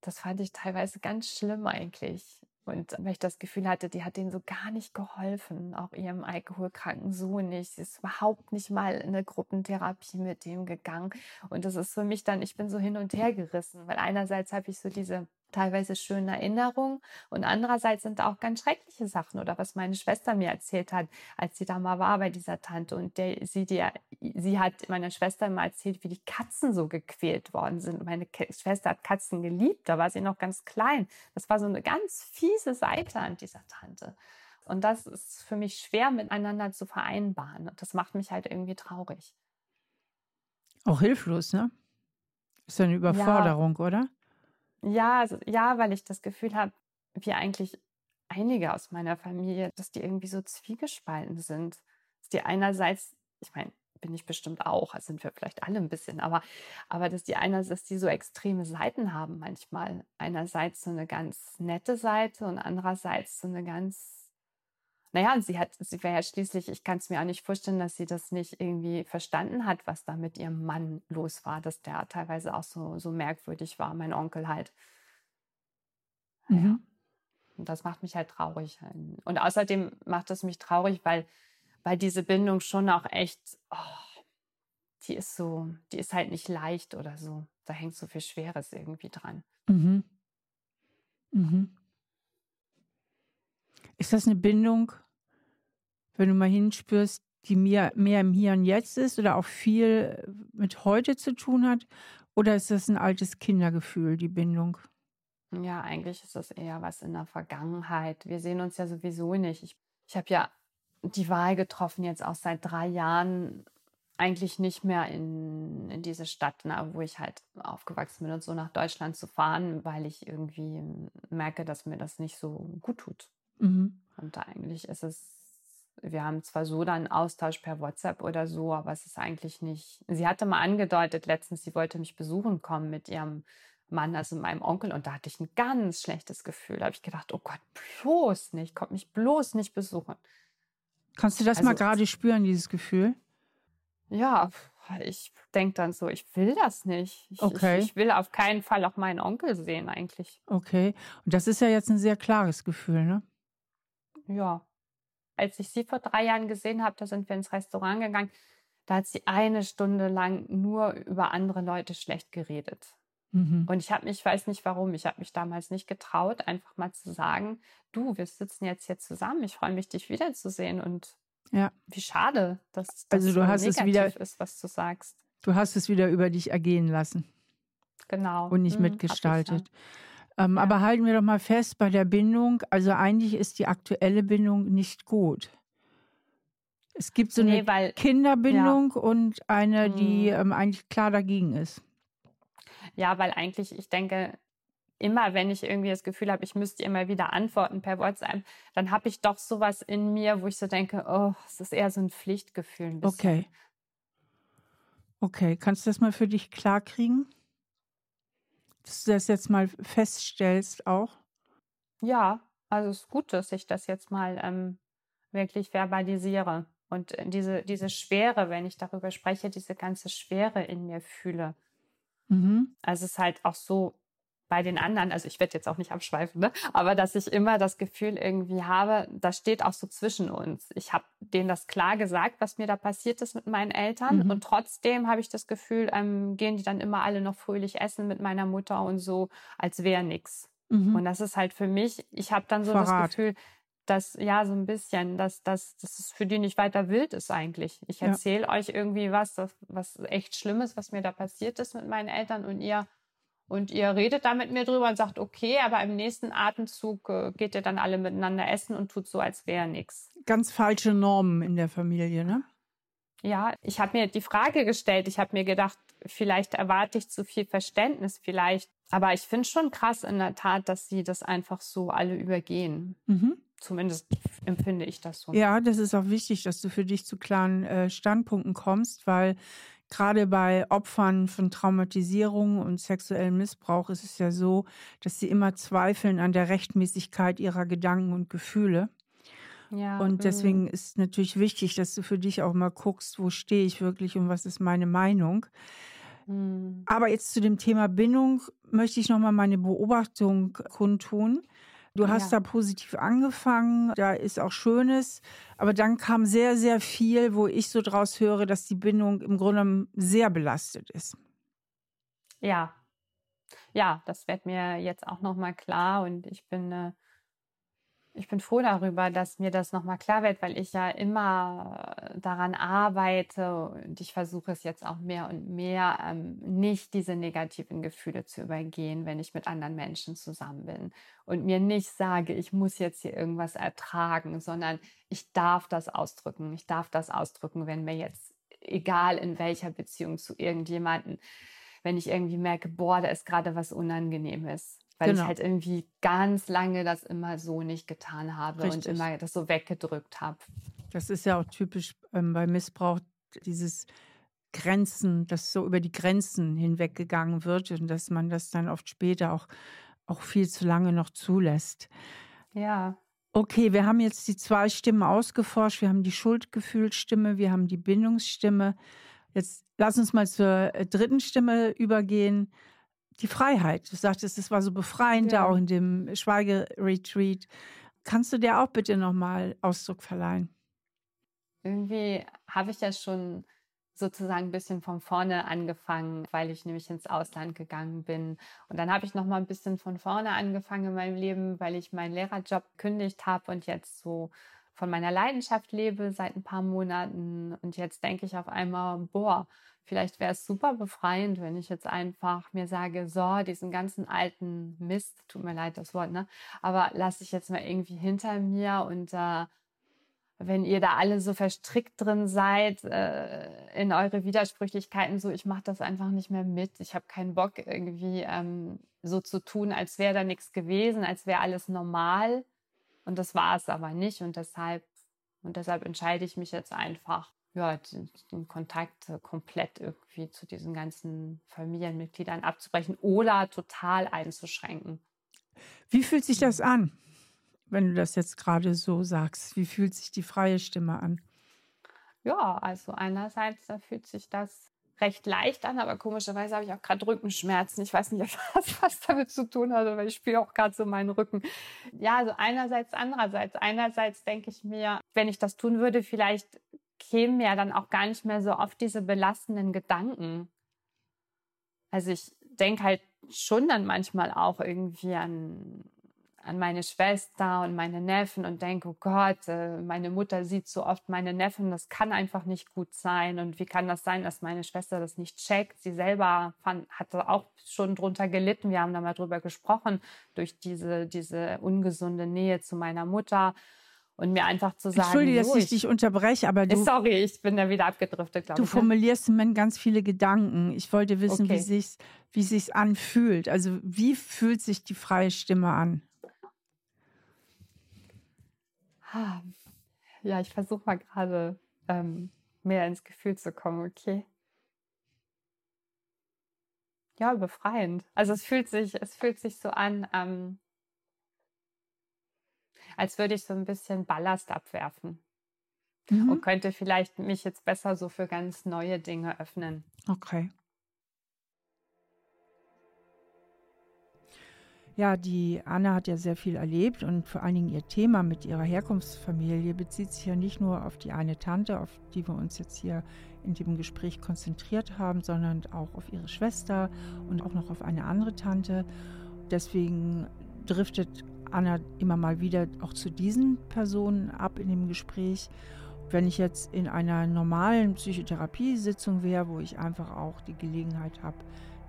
Das fand ich teilweise ganz schlimm eigentlich. Und weil ich das Gefühl hatte, die hat denen so gar nicht geholfen, auch ihrem alkoholkranken Sohn nicht. Sie ist überhaupt nicht mal in eine Gruppentherapie mit dem gegangen. Und das ist für mich dann, ich bin so hin und her gerissen, weil einerseits habe ich so diese teilweise schöne Erinnerungen und andererseits sind da auch ganz schreckliche Sachen oder was meine Schwester mir erzählt hat, als sie da mal war bei dieser Tante und der, sie, die, sie hat meiner Schwester mal erzählt, wie die Katzen so gequält worden sind. Meine Schwester hat Katzen geliebt, da war sie noch ganz klein. Das war so eine ganz fiese Seite an dieser Tante. Und das ist für mich schwer miteinander zu vereinbaren. Und das macht mich halt irgendwie traurig. Auch hilflos, ne? Ist ja eine Überforderung, ja. oder? Ja, also, ja, weil ich das Gefühl habe, wie eigentlich einige aus meiner Familie, dass die irgendwie so zwiegespalten sind. Dass die einerseits, ich meine, bin ich bestimmt auch, also sind wir vielleicht alle ein bisschen, aber, aber dass die einerseits, dass die so extreme Seiten haben manchmal. Einerseits so eine ganz nette Seite und andererseits so eine ganz naja, sie hat, sie wäre ja schließlich, ich kann es mir auch nicht vorstellen, dass sie das nicht irgendwie verstanden hat, was da mit ihrem Mann los war, dass der teilweise auch so, so merkwürdig war, mein Onkel halt. Mhm. Ja. Und das macht mich halt traurig. Und außerdem macht es mich traurig, weil, weil diese Bindung schon auch echt, oh, die ist so, die ist halt nicht leicht oder so. Da hängt so viel Schweres irgendwie dran. Mhm. Mhm. Ist das eine Bindung, wenn du mal hinspürst, die mehr, mehr im Hier und Jetzt ist oder auch viel mit heute zu tun hat? Oder ist das ein altes Kindergefühl, die Bindung? Ja, eigentlich ist das eher was in der Vergangenheit. Wir sehen uns ja sowieso nicht. Ich, ich habe ja die Wahl getroffen, jetzt auch seit drei Jahren eigentlich nicht mehr in, in diese Stadt, na, wo ich halt aufgewachsen bin und so nach Deutschland zu fahren, weil ich irgendwie merke, dass mir das nicht so gut tut. Mhm. Und eigentlich ist es, wir haben zwar so dann Austausch per WhatsApp oder so, aber es ist eigentlich nicht. Sie hatte mal angedeutet letztens, sie wollte mich besuchen kommen mit ihrem Mann, also meinem Onkel, und da hatte ich ein ganz schlechtes Gefühl. Da habe ich gedacht, oh Gott, bloß nicht, kommt mich bloß nicht besuchen. Kannst du das also, mal gerade spüren, dieses Gefühl? Ja, ich denke dann so, ich will das nicht. Ich, okay. ich, ich, will auf keinen Fall auch meinen Onkel sehen eigentlich. Okay. Und das ist ja jetzt ein sehr klares Gefühl, ne? Ja. Als ich sie vor drei Jahren gesehen habe, da sind wir ins Restaurant gegangen, da hat sie eine Stunde lang nur über andere Leute schlecht geredet. Mhm. Und ich habe mich, ich weiß nicht warum, ich habe mich damals nicht getraut, einfach mal zu sagen, du, wir sitzen jetzt hier zusammen, ich freue mich, dich wiederzusehen. Und ja. wie schade, dass das also du so hast negativ es wieder, ist, was du sagst. Du hast es wieder über dich ergehen lassen. Genau. Und nicht hm, mitgestaltet. Ähm, ja. Aber halten wir doch mal fest bei der Bindung, also eigentlich ist die aktuelle Bindung nicht gut. Es gibt so nee, eine weil, Kinderbindung ja. und eine, die hm. ähm, eigentlich klar dagegen ist. Ja, weil eigentlich, ich denke, immer wenn ich irgendwie das Gefühl habe, ich müsste immer wieder antworten per WhatsApp, dann habe ich doch sowas in mir, wo ich so denke, oh, es ist eher so ein Pflichtgefühl. Ein okay. Okay, kannst du das mal für dich klarkriegen? Dass du das jetzt mal feststellst auch? Ja, also es ist gut, dass ich das jetzt mal ähm, wirklich verbalisiere und diese, diese Schwere, wenn ich darüber spreche, diese ganze Schwere in mir fühle. Mhm. Also es ist halt auch so bei den anderen, also ich werde jetzt auch nicht abschweifen, ne? aber dass ich immer das Gefühl irgendwie habe, das steht auch so zwischen uns. Ich habe denen das klar gesagt, was mir da passiert ist mit meinen Eltern mhm. und trotzdem habe ich das Gefühl, ähm, gehen die dann immer alle noch fröhlich essen mit meiner Mutter und so, als wäre nichts. Mhm. Und das ist halt für mich, ich habe dann so Verrat. das Gefühl, dass, ja, so ein bisschen, dass, dass, dass es für die nicht weiter wild ist eigentlich. Ich erzähle ja. euch irgendwie was, was echt Schlimmes, was mir da passiert ist mit meinen Eltern und ihr und ihr redet da mit mir drüber und sagt, okay, aber im nächsten Atemzug äh, geht ihr dann alle miteinander essen und tut so, als wäre nichts. Ganz falsche Normen in der Familie, ne? Ja, ich habe mir die Frage gestellt, ich habe mir gedacht, vielleicht erwarte ich zu viel Verständnis, vielleicht. Aber ich finde schon krass in der Tat, dass sie das einfach so alle übergehen. Mhm. Zumindest empfinde ich das so. Ja, das ist auch wichtig, dass du für dich zu klaren äh, Standpunkten kommst, weil gerade bei Opfern von Traumatisierung und sexuellem Missbrauch ist es ja so, dass sie immer zweifeln an der Rechtmäßigkeit ihrer Gedanken und Gefühle. Ja, und mhm. deswegen ist natürlich wichtig, dass du für dich auch mal guckst, wo stehe ich wirklich und was ist meine Meinung. Mhm. Aber jetzt zu dem Thema Bindung möchte ich nochmal meine Beobachtung kundtun. Du hast ja. da positiv angefangen, da ist auch Schönes, aber dann kam sehr, sehr viel, wo ich so draus höre, dass die Bindung im Grunde sehr belastet ist. Ja, ja, das wird mir jetzt auch nochmal klar und ich bin äh, ich bin froh darüber, dass mir das nochmal klar wird, weil ich ja immer daran arbeite und ich versuche es jetzt auch mehr und mehr, ähm, nicht diese negativen Gefühle zu übergehen, wenn ich mit anderen Menschen zusammen bin und mir nicht sage, ich muss jetzt hier irgendwas ertragen, sondern ich darf das ausdrücken. Ich darf das ausdrücken, wenn mir jetzt, egal in welcher Beziehung zu irgendjemanden, wenn ich irgendwie merke, boah, da ist gerade was Unangenehmes weil genau. ich halt irgendwie ganz lange das immer so nicht getan habe Richtig. und immer das so weggedrückt habe. Das ist ja auch typisch ähm, bei Missbrauch, dieses Grenzen, dass so über die Grenzen hinweggegangen wird und dass man das dann oft später auch, auch viel zu lange noch zulässt. Ja. Okay, wir haben jetzt die zwei Stimmen ausgeforscht. Wir haben die Schuldgefühlsstimme, wir haben die Bindungsstimme. Jetzt lass uns mal zur äh, dritten Stimme übergehen. Die Freiheit. Du sagtest, es war so befreiend, ja. auch in dem Schweigeretreat. Kannst du dir auch bitte nochmal Ausdruck verleihen? Irgendwie habe ich ja schon sozusagen ein bisschen von vorne angefangen, weil ich nämlich ins Ausland gegangen bin. Und dann habe ich noch mal ein bisschen von vorne angefangen in meinem Leben, weil ich meinen Lehrerjob gekündigt habe und jetzt so von meiner Leidenschaft lebe seit ein paar Monaten. Und jetzt denke ich auf einmal, boah, vielleicht wäre es super befreiend, wenn ich jetzt einfach mir sage, so, diesen ganzen alten Mist, tut mir leid das Wort, ne? Aber lasse ich jetzt mal irgendwie hinter mir und äh, wenn ihr da alle so verstrickt drin seid äh, in eure Widersprüchlichkeiten, so ich mache das einfach nicht mehr mit. Ich habe keinen Bock irgendwie ähm, so zu tun, als wäre da nichts gewesen, als wäre alles normal. Und das war es aber nicht. Und deshalb und deshalb entscheide ich mich jetzt einfach, ja, den, den Kontakt komplett irgendwie zu diesen ganzen Familienmitgliedern abzubrechen oder total einzuschränken. Wie fühlt sich das an? wenn du das jetzt gerade so sagst? Wie fühlt sich die freie Stimme an? Ja, also einerseits da fühlt sich das recht leicht an, aber komischerweise habe ich auch gerade Rückenschmerzen. Ich weiß nicht, <laughs> was was damit zu tun hat, weil ich spiele auch gerade so meinen Rücken. Ja, also einerseits, andererseits. Einerseits denke ich mir, wenn ich das tun würde, vielleicht kämen ja dann auch gar nicht mehr so oft diese belastenden Gedanken. Also ich denke halt schon dann manchmal auch irgendwie an an meine Schwester und meine Neffen und denke, oh Gott, äh, meine Mutter sieht so oft meine Neffen, das kann einfach nicht gut sein. Und wie kann das sein, dass meine Schwester das nicht checkt? Sie selber fand, hatte auch schon drunter gelitten. Wir haben da mal drüber gesprochen, durch diese, diese ungesunde Nähe zu meiner Mutter. Und mir einfach zu sagen, Entschuldige, dass ich dich unterbreche, aber du. Sorry, ich bin da wieder abgedriftet, glaube ich. Du ne? formulierst im Moment ganz viele Gedanken. Ich wollte wissen, okay. wie sich's, wie sich's anfühlt. Also wie fühlt sich die freie Stimme an? Ja, ich versuche mal gerade ähm, mehr ins Gefühl zu kommen, okay. Ja, befreiend. Also es fühlt sich, es fühlt sich so an, ähm, als würde ich so ein bisschen Ballast abwerfen. Mhm. Und könnte vielleicht mich jetzt besser so für ganz neue Dinge öffnen. Okay. Ja, die Anna hat ja sehr viel erlebt und vor allen Dingen ihr Thema mit ihrer Herkunftsfamilie bezieht sich ja nicht nur auf die eine Tante, auf die wir uns jetzt hier in dem Gespräch konzentriert haben, sondern auch auf ihre Schwester und auch noch auf eine andere Tante. Deswegen driftet Anna immer mal wieder auch zu diesen Personen ab in dem Gespräch. Wenn ich jetzt in einer normalen Psychotherapiesitzung wäre, wo ich einfach auch die Gelegenheit habe,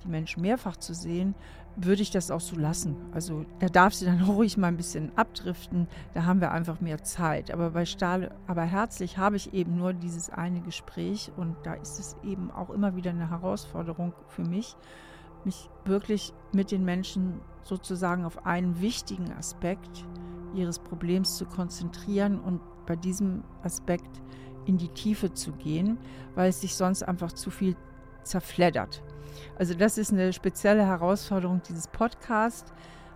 die Menschen mehrfach zu sehen, würde ich das auch so lassen. Also da darf sie dann <laughs> ruhig mal ein bisschen abdriften, da haben wir einfach mehr Zeit. Aber bei Stahl, aber herzlich habe ich eben nur dieses eine Gespräch und da ist es eben auch immer wieder eine Herausforderung für mich, mich wirklich mit den Menschen sozusagen auf einen wichtigen Aspekt ihres Problems zu konzentrieren und bei diesem Aspekt in die Tiefe zu gehen, weil es sich sonst einfach zu viel zerfleddert. Also das ist eine spezielle Herausforderung dieses Podcasts.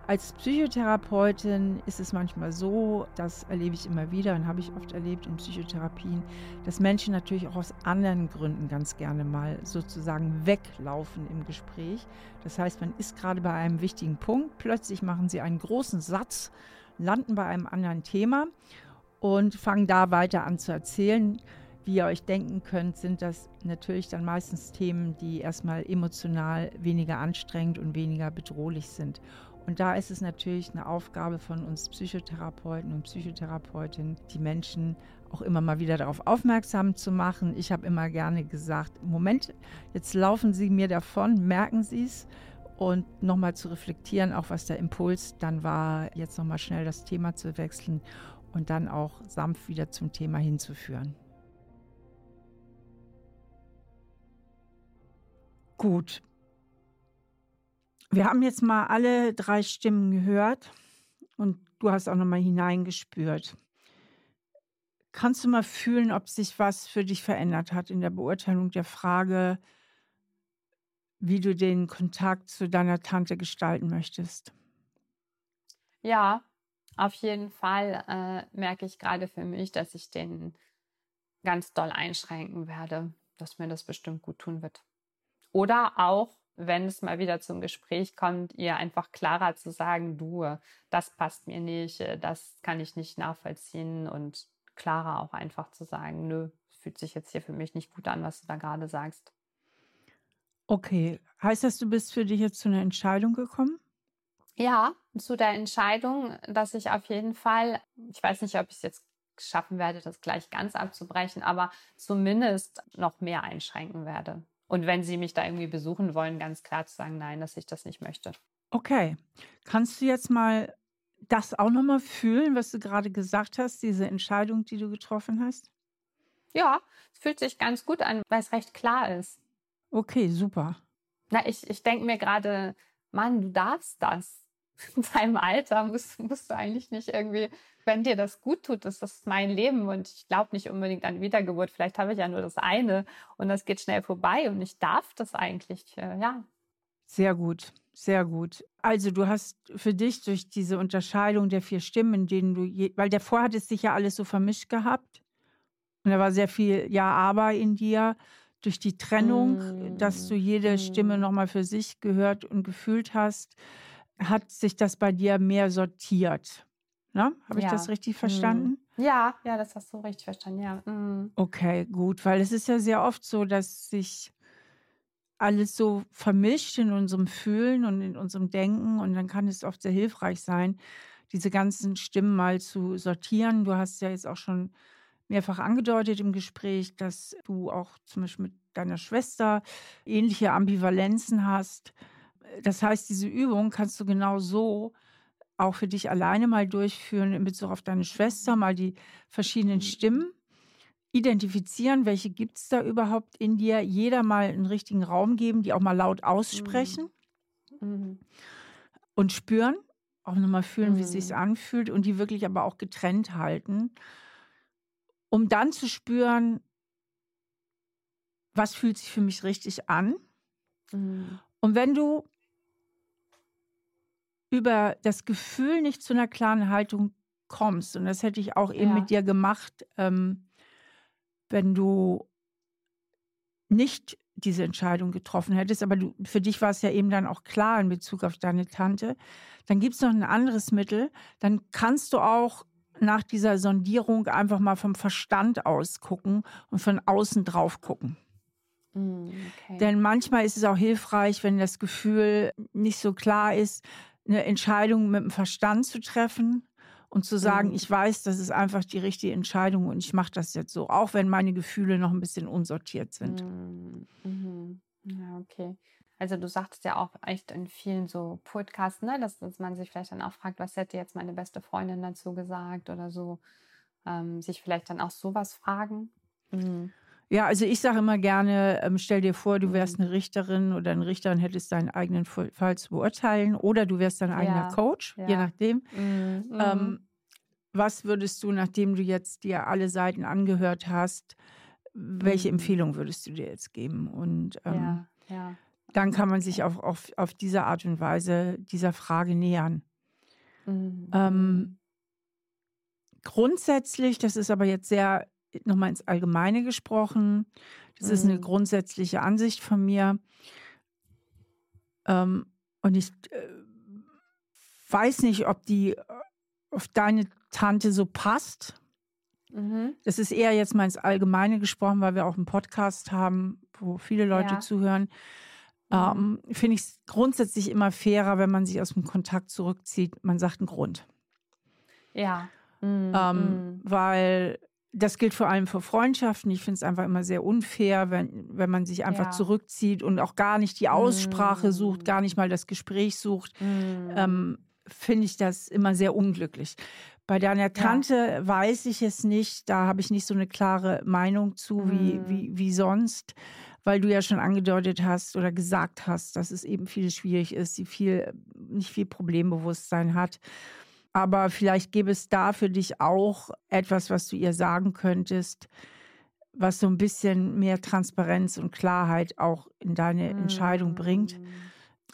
Als Psychotherapeutin ist es manchmal so, das erlebe ich immer wieder und habe ich oft erlebt in Psychotherapien, dass Menschen natürlich auch aus anderen Gründen ganz gerne mal sozusagen weglaufen im Gespräch. Das heißt, man ist gerade bei einem wichtigen Punkt, plötzlich machen sie einen großen Satz, landen bei einem anderen Thema und fangen da weiter an zu erzählen. Wie ihr euch denken könnt, sind das natürlich dann meistens Themen, die erstmal emotional weniger anstrengend und weniger bedrohlich sind. Und da ist es natürlich eine Aufgabe von uns Psychotherapeuten und Psychotherapeutinnen, die Menschen auch immer mal wieder darauf aufmerksam zu machen. Ich habe immer gerne gesagt, Moment, jetzt laufen Sie mir davon, merken Sie es und nochmal zu reflektieren, auch was der Impuls dann war, jetzt nochmal schnell das Thema zu wechseln und dann auch sanft wieder zum Thema hinzuführen. Gut. Wir haben jetzt mal alle drei Stimmen gehört und du hast auch noch mal hineingespürt. Kannst du mal fühlen, ob sich was für dich verändert hat in der Beurteilung der Frage, wie du den Kontakt zu deiner Tante gestalten möchtest? Ja, Auf jeden Fall äh, merke ich gerade für mich, dass ich den ganz doll einschränken werde, dass mir das bestimmt gut tun wird. Oder auch, wenn es mal wieder zum Gespräch kommt, ihr einfach klarer zu sagen, du, das passt mir nicht, das kann ich nicht nachvollziehen und klarer auch einfach zu sagen, nö, fühlt sich jetzt hier für mich nicht gut an, was du da gerade sagst. Okay, heißt das, du bist für dich jetzt zu einer Entscheidung gekommen? Ja, zu der Entscheidung, dass ich auf jeden Fall, ich weiß nicht, ob ich es jetzt schaffen werde, das gleich ganz abzubrechen, aber zumindest noch mehr einschränken werde. Und wenn Sie mich da irgendwie besuchen wollen, ganz klar zu sagen, nein, dass ich das nicht möchte. Okay. Kannst du jetzt mal das auch nochmal fühlen, was du gerade gesagt hast, diese Entscheidung, die du getroffen hast? Ja, es fühlt sich ganz gut an, weil es recht klar ist. Okay, super. Na, ich, ich denke mir gerade, Mann, du darfst das. <laughs> In deinem Alter musst, musst du eigentlich nicht irgendwie, wenn dir das gut tut, ist das mein Leben und ich glaube nicht unbedingt an Wiedergeburt. Vielleicht habe ich ja nur das eine und das geht schnell vorbei und ich darf das eigentlich, äh, ja. Sehr gut, sehr gut. Also du hast für dich durch diese Unterscheidung der vier Stimmen, in denen du, je, weil davor hat es sich ja alles so vermischt gehabt und da war sehr viel Ja, aber in dir durch die Trennung, mm. dass du jede Stimme mm. nochmal für sich gehört und gefühlt hast, hat sich das bei dir mehr sortiert. Ne? Habe ich ja. das richtig verstanden? Mm. Ja, ja, das hast du richtig verstanden, ja. Mm. Okay, gut, weil es ist ja sehr oft so, dass sich alles so vermischt in unserem Fühlen und in unserem Denken und dann kann es oft sehr hilfreich sein, diese ganzen Stimmen mal zu sortieren. Du hast ja jetzt auch schon mehrfach angedeutet im Gespräch, dass du auch zum Beispiel mit deiner Schwester ähnliche Ambivalenzen hast. Das heißt, diese Übung kannst du genau so auch für dich alleine mal durchführen in Bezug auf deine Schwester, mal die verschiedenen mhm. Stimmen identifizieren, welche gibt es da überhaupt in dir, jeder mal einen richtigen Raum geben, die auch mal laut aussprechen mhm. Mhm. und spüren, auch nochmal fühlen, mhm. wie es sich anfühlt und die wirklich aber auch getrennt halten um dann zu spüren, was fühlt sich für mich richtig an. Mhm. Und wenn du über das Gefühl nicht zu einer klaren Haltung kommst, und das hätte ich auch eben ja. mit dir gemacht, ähm, wenn du nicht diese Entscheidung getroffen hättest, aber du, für dich war es ja eben dann auch klar in Bezug auf deine Tante, dann gibt es noch ein anderes Mittel, dann kannst du auch nach dieser Sondierung einfach mal vom Verstand aus gucken und von außen drauf gucken. Mm, okay. Denn manchmal ist es auch hilfreich, wenn das Gefühl nicht so klar ist, eine Entscheidung mit dem Verstand zu treffen und zu sagen, mhm. ich weiß, das ist einfach die richtige Entscheidung und ich mache das jetzt so, auch wenn meine Gefühle noch ein bisschen unsortiert sind. Mhm. Mhm. Ja, okay. Also du sagtest ja auch echt in vielen so Podcasts, ne, dass, dass man sich vielleicht dann auch fragt, was hätte jetzt meine beste Freundin dazu gesagt oder so, ähm, sich vielleicht dann auch sowas fragen. Mhm. Ja, also ich sage immer gerne, ähm, stell dir vor, du wärst mhm. eine Richterin oder ein Richter und hättest deinen eigenen Fall zu beurteilen oder du wärst dein eigener ja, Coach, ja. je nachdem. Mhm. Ähm, mhm. was würdest du, nachdem du jetzt dir alle Seiten angehört hast, welche mhm. Empfehlung würdest du dir jetzt geben? Und ähm, ja, dann kann man sich auf, auf, auf diese Art und Weise dieser Frage nähern. Mhm. Ähm, grundsätzlich, das ist aber jetzt sehr nochmal ins Allgemeine gesprochen, das mhm. ist eine mhm. grundsätzliche Ansicht von mir. Ähm, und ich äh, weiß nicht, ob die auf deine Tante so passt. Mhm. Das ist eher jetzt mal ins Allgemeine gesprochen, weil wir auch einen Podcast haben, wo viele Leute ja. zuhören. Ähm, Finde ich es grundsätzlich immer fairer, wenn man sich aus dem Kontakt zurückzieht. Man sagt einen Grund. Ja. Mhm. Ähm, mhm. weil das gilt vor allem für Freundschaften. Ich finde es einfach immer sehr unfair, wenn, wenn man sich einfach ja. zurückzieht und auch gar nicht die Aussprache mm. sucht, gar nicht mal das Gespräch sucht. Mm. Ähm, finde ich das immer sehr unglücklich. Bei deiner Tante ja. weiß ich es nicht. Da habe ich nicht so eine klare Meinung zu mm. wie, wie, wie sonst weil du ja schon angedeutet hast oder gesagt hast, dass es eben viel schwierig ist, sie viel, nicht viel Problembewusstsein hat. Aber vielleicht gäbe es da für dich auch etwas, was du ihr sagen könntest, was so ein bisschen mehr Transparenz und Klarheit auch in deine Entscheidung bringt. Mm.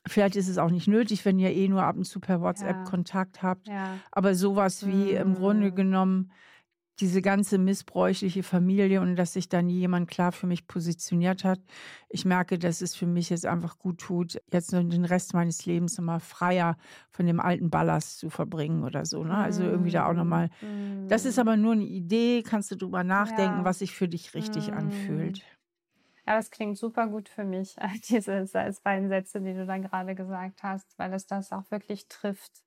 Vielleicht ist es auch nicht nötig, wenn ihr eh nur ab und zu per WhatsApp ja. Kontakt habt. Ja. Aber sowas wie mhm. im Grunde mhm. genommen diese ganze missbräuchliche Familie und dass sich da nie jemand klar für mich positioniert hat. Ich merke, dass es für mich jetzt einfach gut tut, jetzt nur den Rest meines Lebens nochmal freier von dem alten Ballast zu verbringen oder so. Ne? Also irgendwie da auch nochmal. Das ist aber nur eine Idee, kannst du drüber nachdenken, ja. was sich für dich richtig mhm. anfühlt. Ja, das klingt super gut für mich, <laughs> diese beiden Sätze, die du dann gerade gesagt hast, weil es das auch wirklich trifft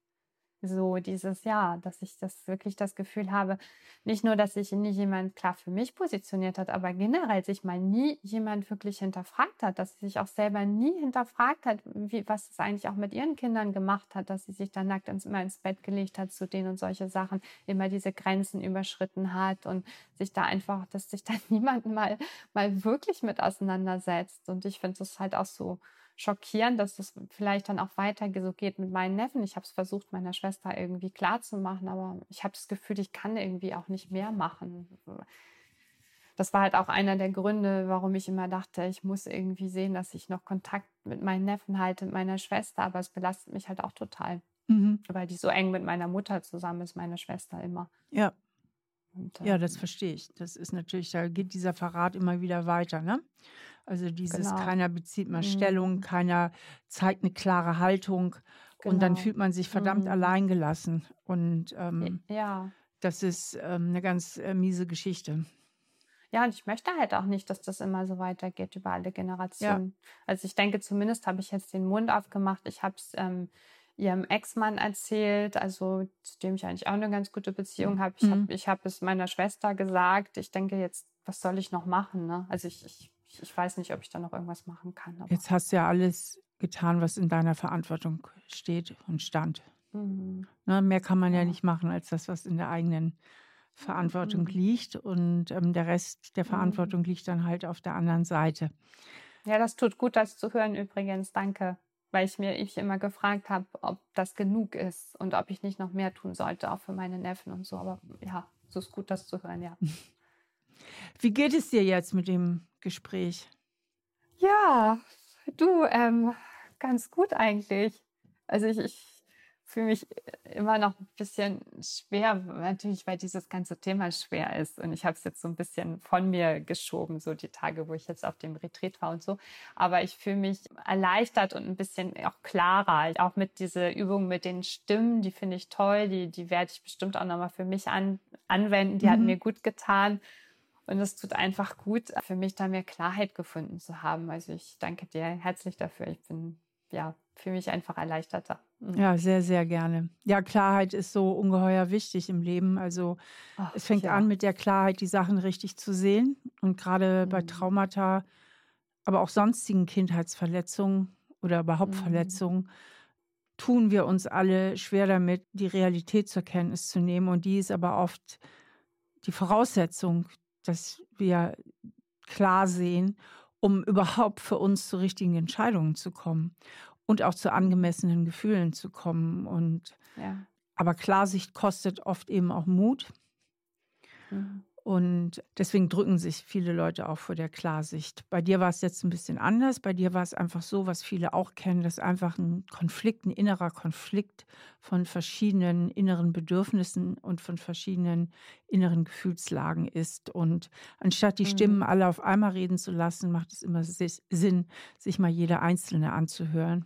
so dieses Jahr, dass ich das wirklich das Gefühl habe, nicht nur, dass sich nie jemand klar für mich positioniert hat, aber generell sich mal nie jemand wirklich hinterfragt hat, dass sie sich auch selber nie hinterfragt hat, wie, was es eigentlich auch mit ihren Kindern gemacht hat, dass sie sich dann nackt ins, immer ins Bett gelegt hat zu denen und solche Sachen, immer diese Grenzen überschritten hat und sich da einfach, dass sich da <laughs> niemand mal, mal wirklich mit auseinandersetzt. Und ich finde es halt auch so, schockierend, dass das vielleicht dann auch weiter so geht mit meinen Neffen. Ich habe es versucht, meiner Schwester irgendwie klarzumachen, aber ich habe das Gefühl, ich kann irgendwie auch nicht mehr machen. Das war halt auch einer der Gründe, warum ich immer dachte, ich muss irgendwie sehen, dass ich noch Kontakt mit meinen Neffen halte, mit meiner Schwester, aber es belastet mich halt auch total, mhm. weil die so eng mit meiner Mutter zusammen ist, meine Schwester immer. Ja. Ja, das verstehe ich. Das ist natürlich, da geht dieser Verrat immer wieder weiter, ne? Also dieses, genau. keiner bezieht mal mhm. Stellung, keiner zeigt eine klare Haltung genau. und dann genau. fühlt man sich verdammt mhm. alleingelassen. Und ähm, ja. das ist ähm, eine ganz äh, miese Geschichte. Ja, und ich möchte halt auch nicht, dass das immer so weitergeht über alle Generationen. Ja. Also ich denke, zumindest habe ich jetzt den Mund aufgemacht. Ich habe es ähm, ihrem Ex-Mann erzählt, also zu dem ich eigentlich auch eine ganz gute Beziehung habe. Ich mhm. habe ich hab es meiner Schwester gesagt. Ich denke jetzt, was soll ich noch machen? Ne? Also ich, ich ich weiß nicht, ob ich da noch irgendwas machen kann. Jetzt hast du ja alles getan, was in deiner Verantwortung steht und stand. Mhm. Ne, mehr kann man ja. ja. nicht machen als das, was in der eigenen Verantwortung mhm. liegt. Und ähm, der Rest der mhm. Verantwortung mhm. liegt dann halt auf der anderen Seite. Ja, das tut gut, das zu hören übrigens. Danke. Weil ich mir ich immer gefragt habe, ob das genug ist und ob ich nicht noch mehr tun sollte, auch für meine Neffen und so. Aber ja, so ist gut, das zu hören, ja. <laughs> Wie geht es dir jetzt mit dem Gespräch? Ja, du, ähm, ganz gut eigentlich. Also ich, ich fühle mich immer noch ein bisschen schwer, natürlich, weil dieses ganze Thema schwer ist. Und ich habe es jetzt so ein bisschen von mir geschoben, so die Tage, wo ich jetzt auf dem Retreat war und so. Aber ich fühle mich erleichtert und ein bisschen auch klarer. Auch mit dieser Übung mit den Stimmen, die finde ich toll. Die, die werde ich bestimmt auch nochmal für mich an, anwenden. Die mhm. hat mir gut getan. Und es tut einfach gut, für mich da mehr Klarheit gefunden zu haben. Also ich danke dir herzlich dafür. Ich bin, ja, für mich einfach erleichterter. Mhm. Ja, sehr, sehr gerne. Ja, Klarheit ist so ungeheuer wichtig im Leben. Also Ach, es fängt ja. an mit der Klarheit, die Sachen richtig zu sehen. Und gerade mhm. bei Traumata, aber auch sonstigen Kindheitsverletzungen oder überhaupt mhm. Verletzungen, tun wir uns alle schwer damit, die Realität zur Kenntnis zu nehmen. Und die ist aber oft die Voraussetzung, dass wir klar sehen, um überhaupt für uns zu richtigen Entscheidungen zu kommen und auch zu angemessenen Gefühlen zu kommen. Und ja. aber Klarsicht kostet oft eben auch Mut. Mhm. Und deswegen drücken sich viele Leute auch vor der Klarsicht. Bei dir war es jetzt ein bisschen anders. Bei dir war es einfach so, was viele auch kennen, dass einfach ein Konflikt, ein innerer Konflikt von verschiedenen inneren Bedürfnissen und von verschiedenen inneren Gefühlslagen ist. Und anstatt die mhm. Stimmen alle auf einmal reden zu lassen, macht es immer Sinn, sich mal jede einzelne anzuhören.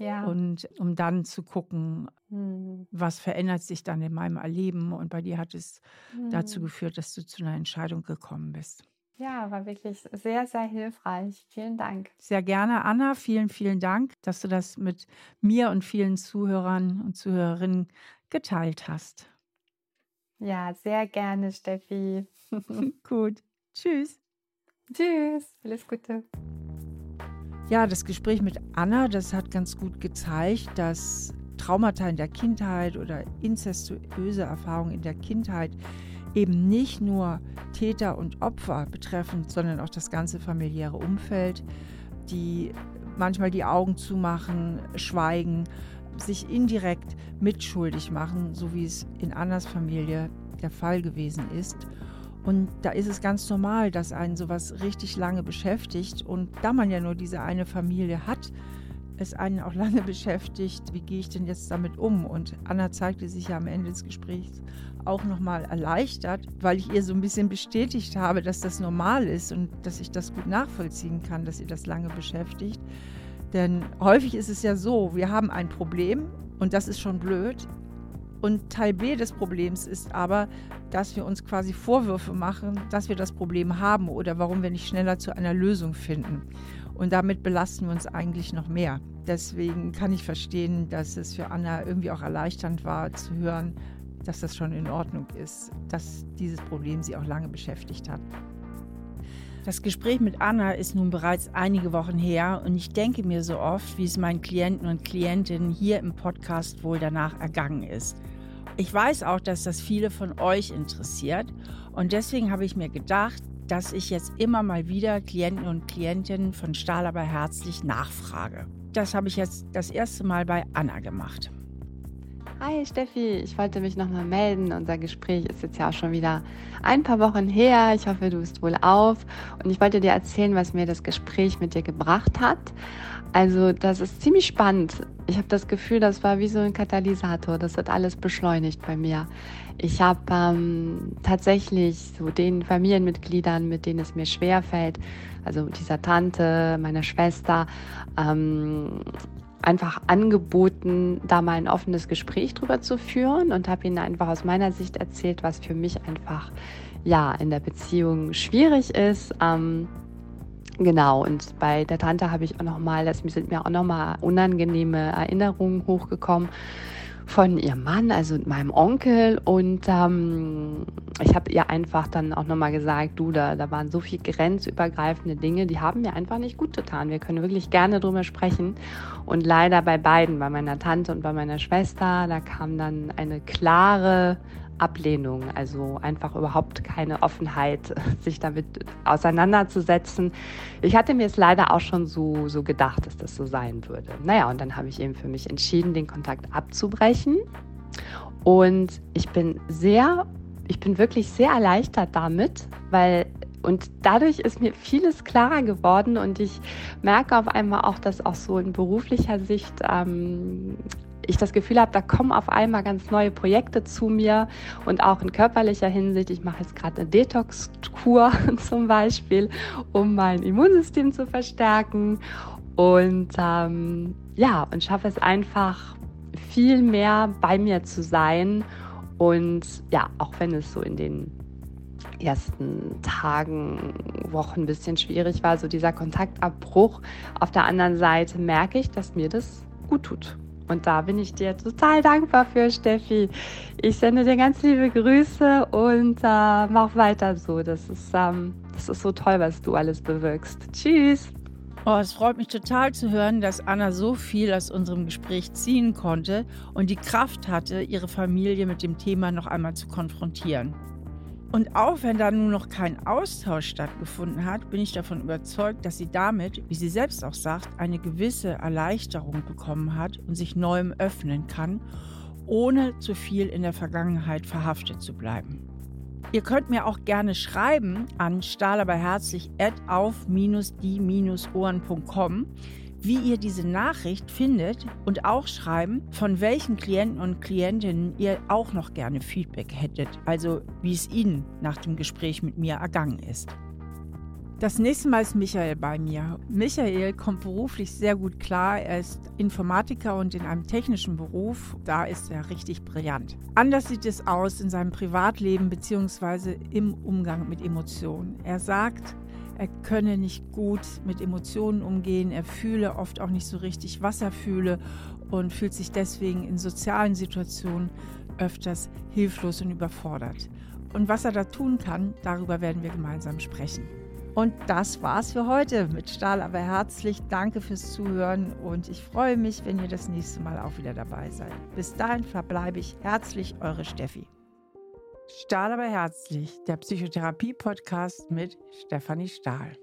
Ja. Und um dann zu gucken, mhm. was verändert sich dann in meinem Erleben. Und bei dir hat es mhm. dazu geführt, dass du zu einer Entscheidung gekommen bist. Ja, war wirklich sehr, sehr hilfreich. Vielen Dank. Sehr gerne, Anna. Vielen, vielen Dank, dass du das mit mir und vielen Zuhörern und Zuhörerinnen geteilt hast. Ja, sehr gerne, Steffi. <laughs> Gut. Tschüss. Tschüss. Alles Gute. Ja, das Gespräch mit Anna, das hat ganz gut gezeigt, dass Traumata in der Kindheit oder inzestuöse Erfahrungen in der Kindheit eben nicht nur Täter und Opfer betreffen, sondern auch das ganze familiäre Umfeld, die manchmal die Augen zumachen, schweigen, sich indirekt mitschuldig machen, so wie es in Annas Familie der Fall gewesen ist. Und da ist es ganz normal, dass einen sowas richtig lange beschäftigt. Und da man ja nur diese eine Familie hat, es einen auch <laughs> lange beschäftigt, wie gehe ich denn jetzt damit um? Und Anna zeigte sich ja am Ende des Gesprächs auch nochmal erleichtert, weil ich ihr so ein bisschen bestätigt habe, dass das normal ist und dass ich das gut nachvollziehen kann, dass ihr das lange beschäftigt. Denn häufig ist es ja so, wir haben ein Problem und das ist schon blöd. Und Teil B des Problems ist aber, dass wir uns quasi Vorwürfe machen, dass wir das Problem haben oder warum wir nicht schneller zu einer Lösung finden. Und damit belasten wir uns eigentlich noch mehr. Deswegen kann ich verstehen, dass es für Anna irgendwie auch erleichternd war zu hören, dass das schon in Ordnung ist, dass dieses Problem sie auch lange beschäftigt hat. Das Gespräch mit Anna ist nun bereits einige Wochen her und ich denke mir so oft, wie es meinen Klienten und Klientinnen hier im Podcast wohl danach ergangen ist. Ich weiß auch, dass das viele von euch interessiert und deswegen habe ich mir gedacht, dass ich jetzt immer mal wieder Klienten und Klientinnen von Stahl aber herzlich nachfrage. Das habe ich jetzt das erste Mal bei Anna gemacht. Hi Steffi, ich wollte mich nochmal melden. Unser Gespräch ist jetzt ja auch schon wieder ein paar Wochen her. Ich hoffe, du bist wohl auf. Und ich wollte dir erzählen, was mir das Gespräch mit dir gebracht hat. Also das ist ziemlich spannend. Ich habe das Gefühl, das war wie so ein Katalysator. Das hat alles beschleunigt bei mir. Ich habe ähm, tatsächlich so den Familienmitgliedern, mit denen es mir schwer fällt, also dieser Tante, meiner Schwester, ähm, einfach angeboten, da mal ein offenes Gespräch drüber zu führen und habe ihnen einfach aus meiner Sicht erzählt, was für mich einfach ja in der Beziehung schwierig ist. Ähm, genau, und bei der Tante habe ich auch nochmal, das sind mir auch nochmal unangenehme Erinnerungen hochgekommen von ihrem Mann, also meinem Onkel. Und ähm, ich habe ihr einfach dann auch nochmal gesagt, du, da, da waren so viele grenzübergreifende Dinge, die haben mir einfach nicht gut getan. Wir können wirklich gerne drüber sprechen. Und leider bei beiden, bei meiner Tante und bei meiner Schwester, da kam dann eine klare Ablehnung, also einfach überhaupt keine Offenheit, <laughs> sich damit auseinanderzusetzen. Ich hatte mir es leider auch schon so, so gedacht, dass das so sein würde. Naja, und dann habe ich eben für mich entschieden, den Kontakt abzubrechen. Und ich bin sehr, ich bin wirklich sehr erleichtert damit, weil und dadurch ist mir vieles klarer geworden und ich merke auf einmal auch, dass auch so in beruflicher Sicht ähm, ich das Gefühl habe, da kommen auf einmal ganz neue Projekte zu mir und auch in körperlicher Hinsicht. Ich mache jetzt gerade eine Detox-Kur <laughs> zum Beispiel, um mein Immunsystem zu verstärken und ähm, ja, und schaffe es einfach viel mehr bei mir zu sein und ja, auch wenn es so in den ersten Tagen, Wochen ein bisschen schwierig war, so dieser Kontaktabbruch. Auf der anderen Seite merke ich, dass mir das gut tut. Und da bin ich dir total dankbar für, Steffi. Ich sende dir ganz liebe Grüße und äh, mach weiter so. Das ist, ähm, das ist so toll, was du alles bewirkst. Tschüss. Oh, es freut mich total zu hören, dass Anna so viel aus unserem Gespräch ziehen konnte und die Kraft hatte, ihre Familie mit dem Thema noch einmal zu konfrontieren. Und auch wenn da nun noch kein Austausch stattgefunden hat, bin ich davon überzeugt, dass sie damit, wie sie selbst auch sagt, eine gewisse Erleichterung bekommen hat und sich neuem öffnen kann, ohne zu viel in der Vergangenheit verhaftet zu bleiben. Ihr könnt mir auch gerne schreiben an stahlerberherzlich.auf-die-ohren.com wie ihr diese Nachricht findet und auch schreiben, von welchen Klienten und Klientinnen ihr auch noch gerne Feedback hättet, also wie es Ihnen nach dem Gespräch mit mir ergangen ist. Das nächste Mal ist Michael bei mir. Michael kommt beruflich sehr gut klar. Er ist Informatiker und in einem technischen Beruf. Da ist er richtig brillant. Anders sieht es aus in seinem Privatleben bzw. im Umgang mit Emotionen. Er sagt, er könne nicht gut mit Emotionen umgehen, er fühle oft auch nicht so richtig, was er fühle und fühlt sich deswegen in sozialen Situationen öfters hilflos und überfordert. Und was er da tun kann, darüber werden wir gemeinsam sprechen. Und das war's für heute mit Stahl aber herzlich. Danke fürs Zuhören und ich freue mich, wenn ihr das nächste Mal auch wieder dabei seid. Bis dahin verbleibe ich herzlich eure Steffi. Stahl aber herzlich, der Psychotherapie-Podcast mit Stefanie Stahl.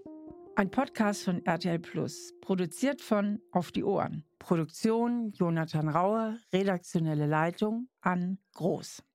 Ein Podcast von RTL Plus, produziert von Auf die Ohren. Produktion Jonathan Rauer, redaktionelle Leitung an Groß.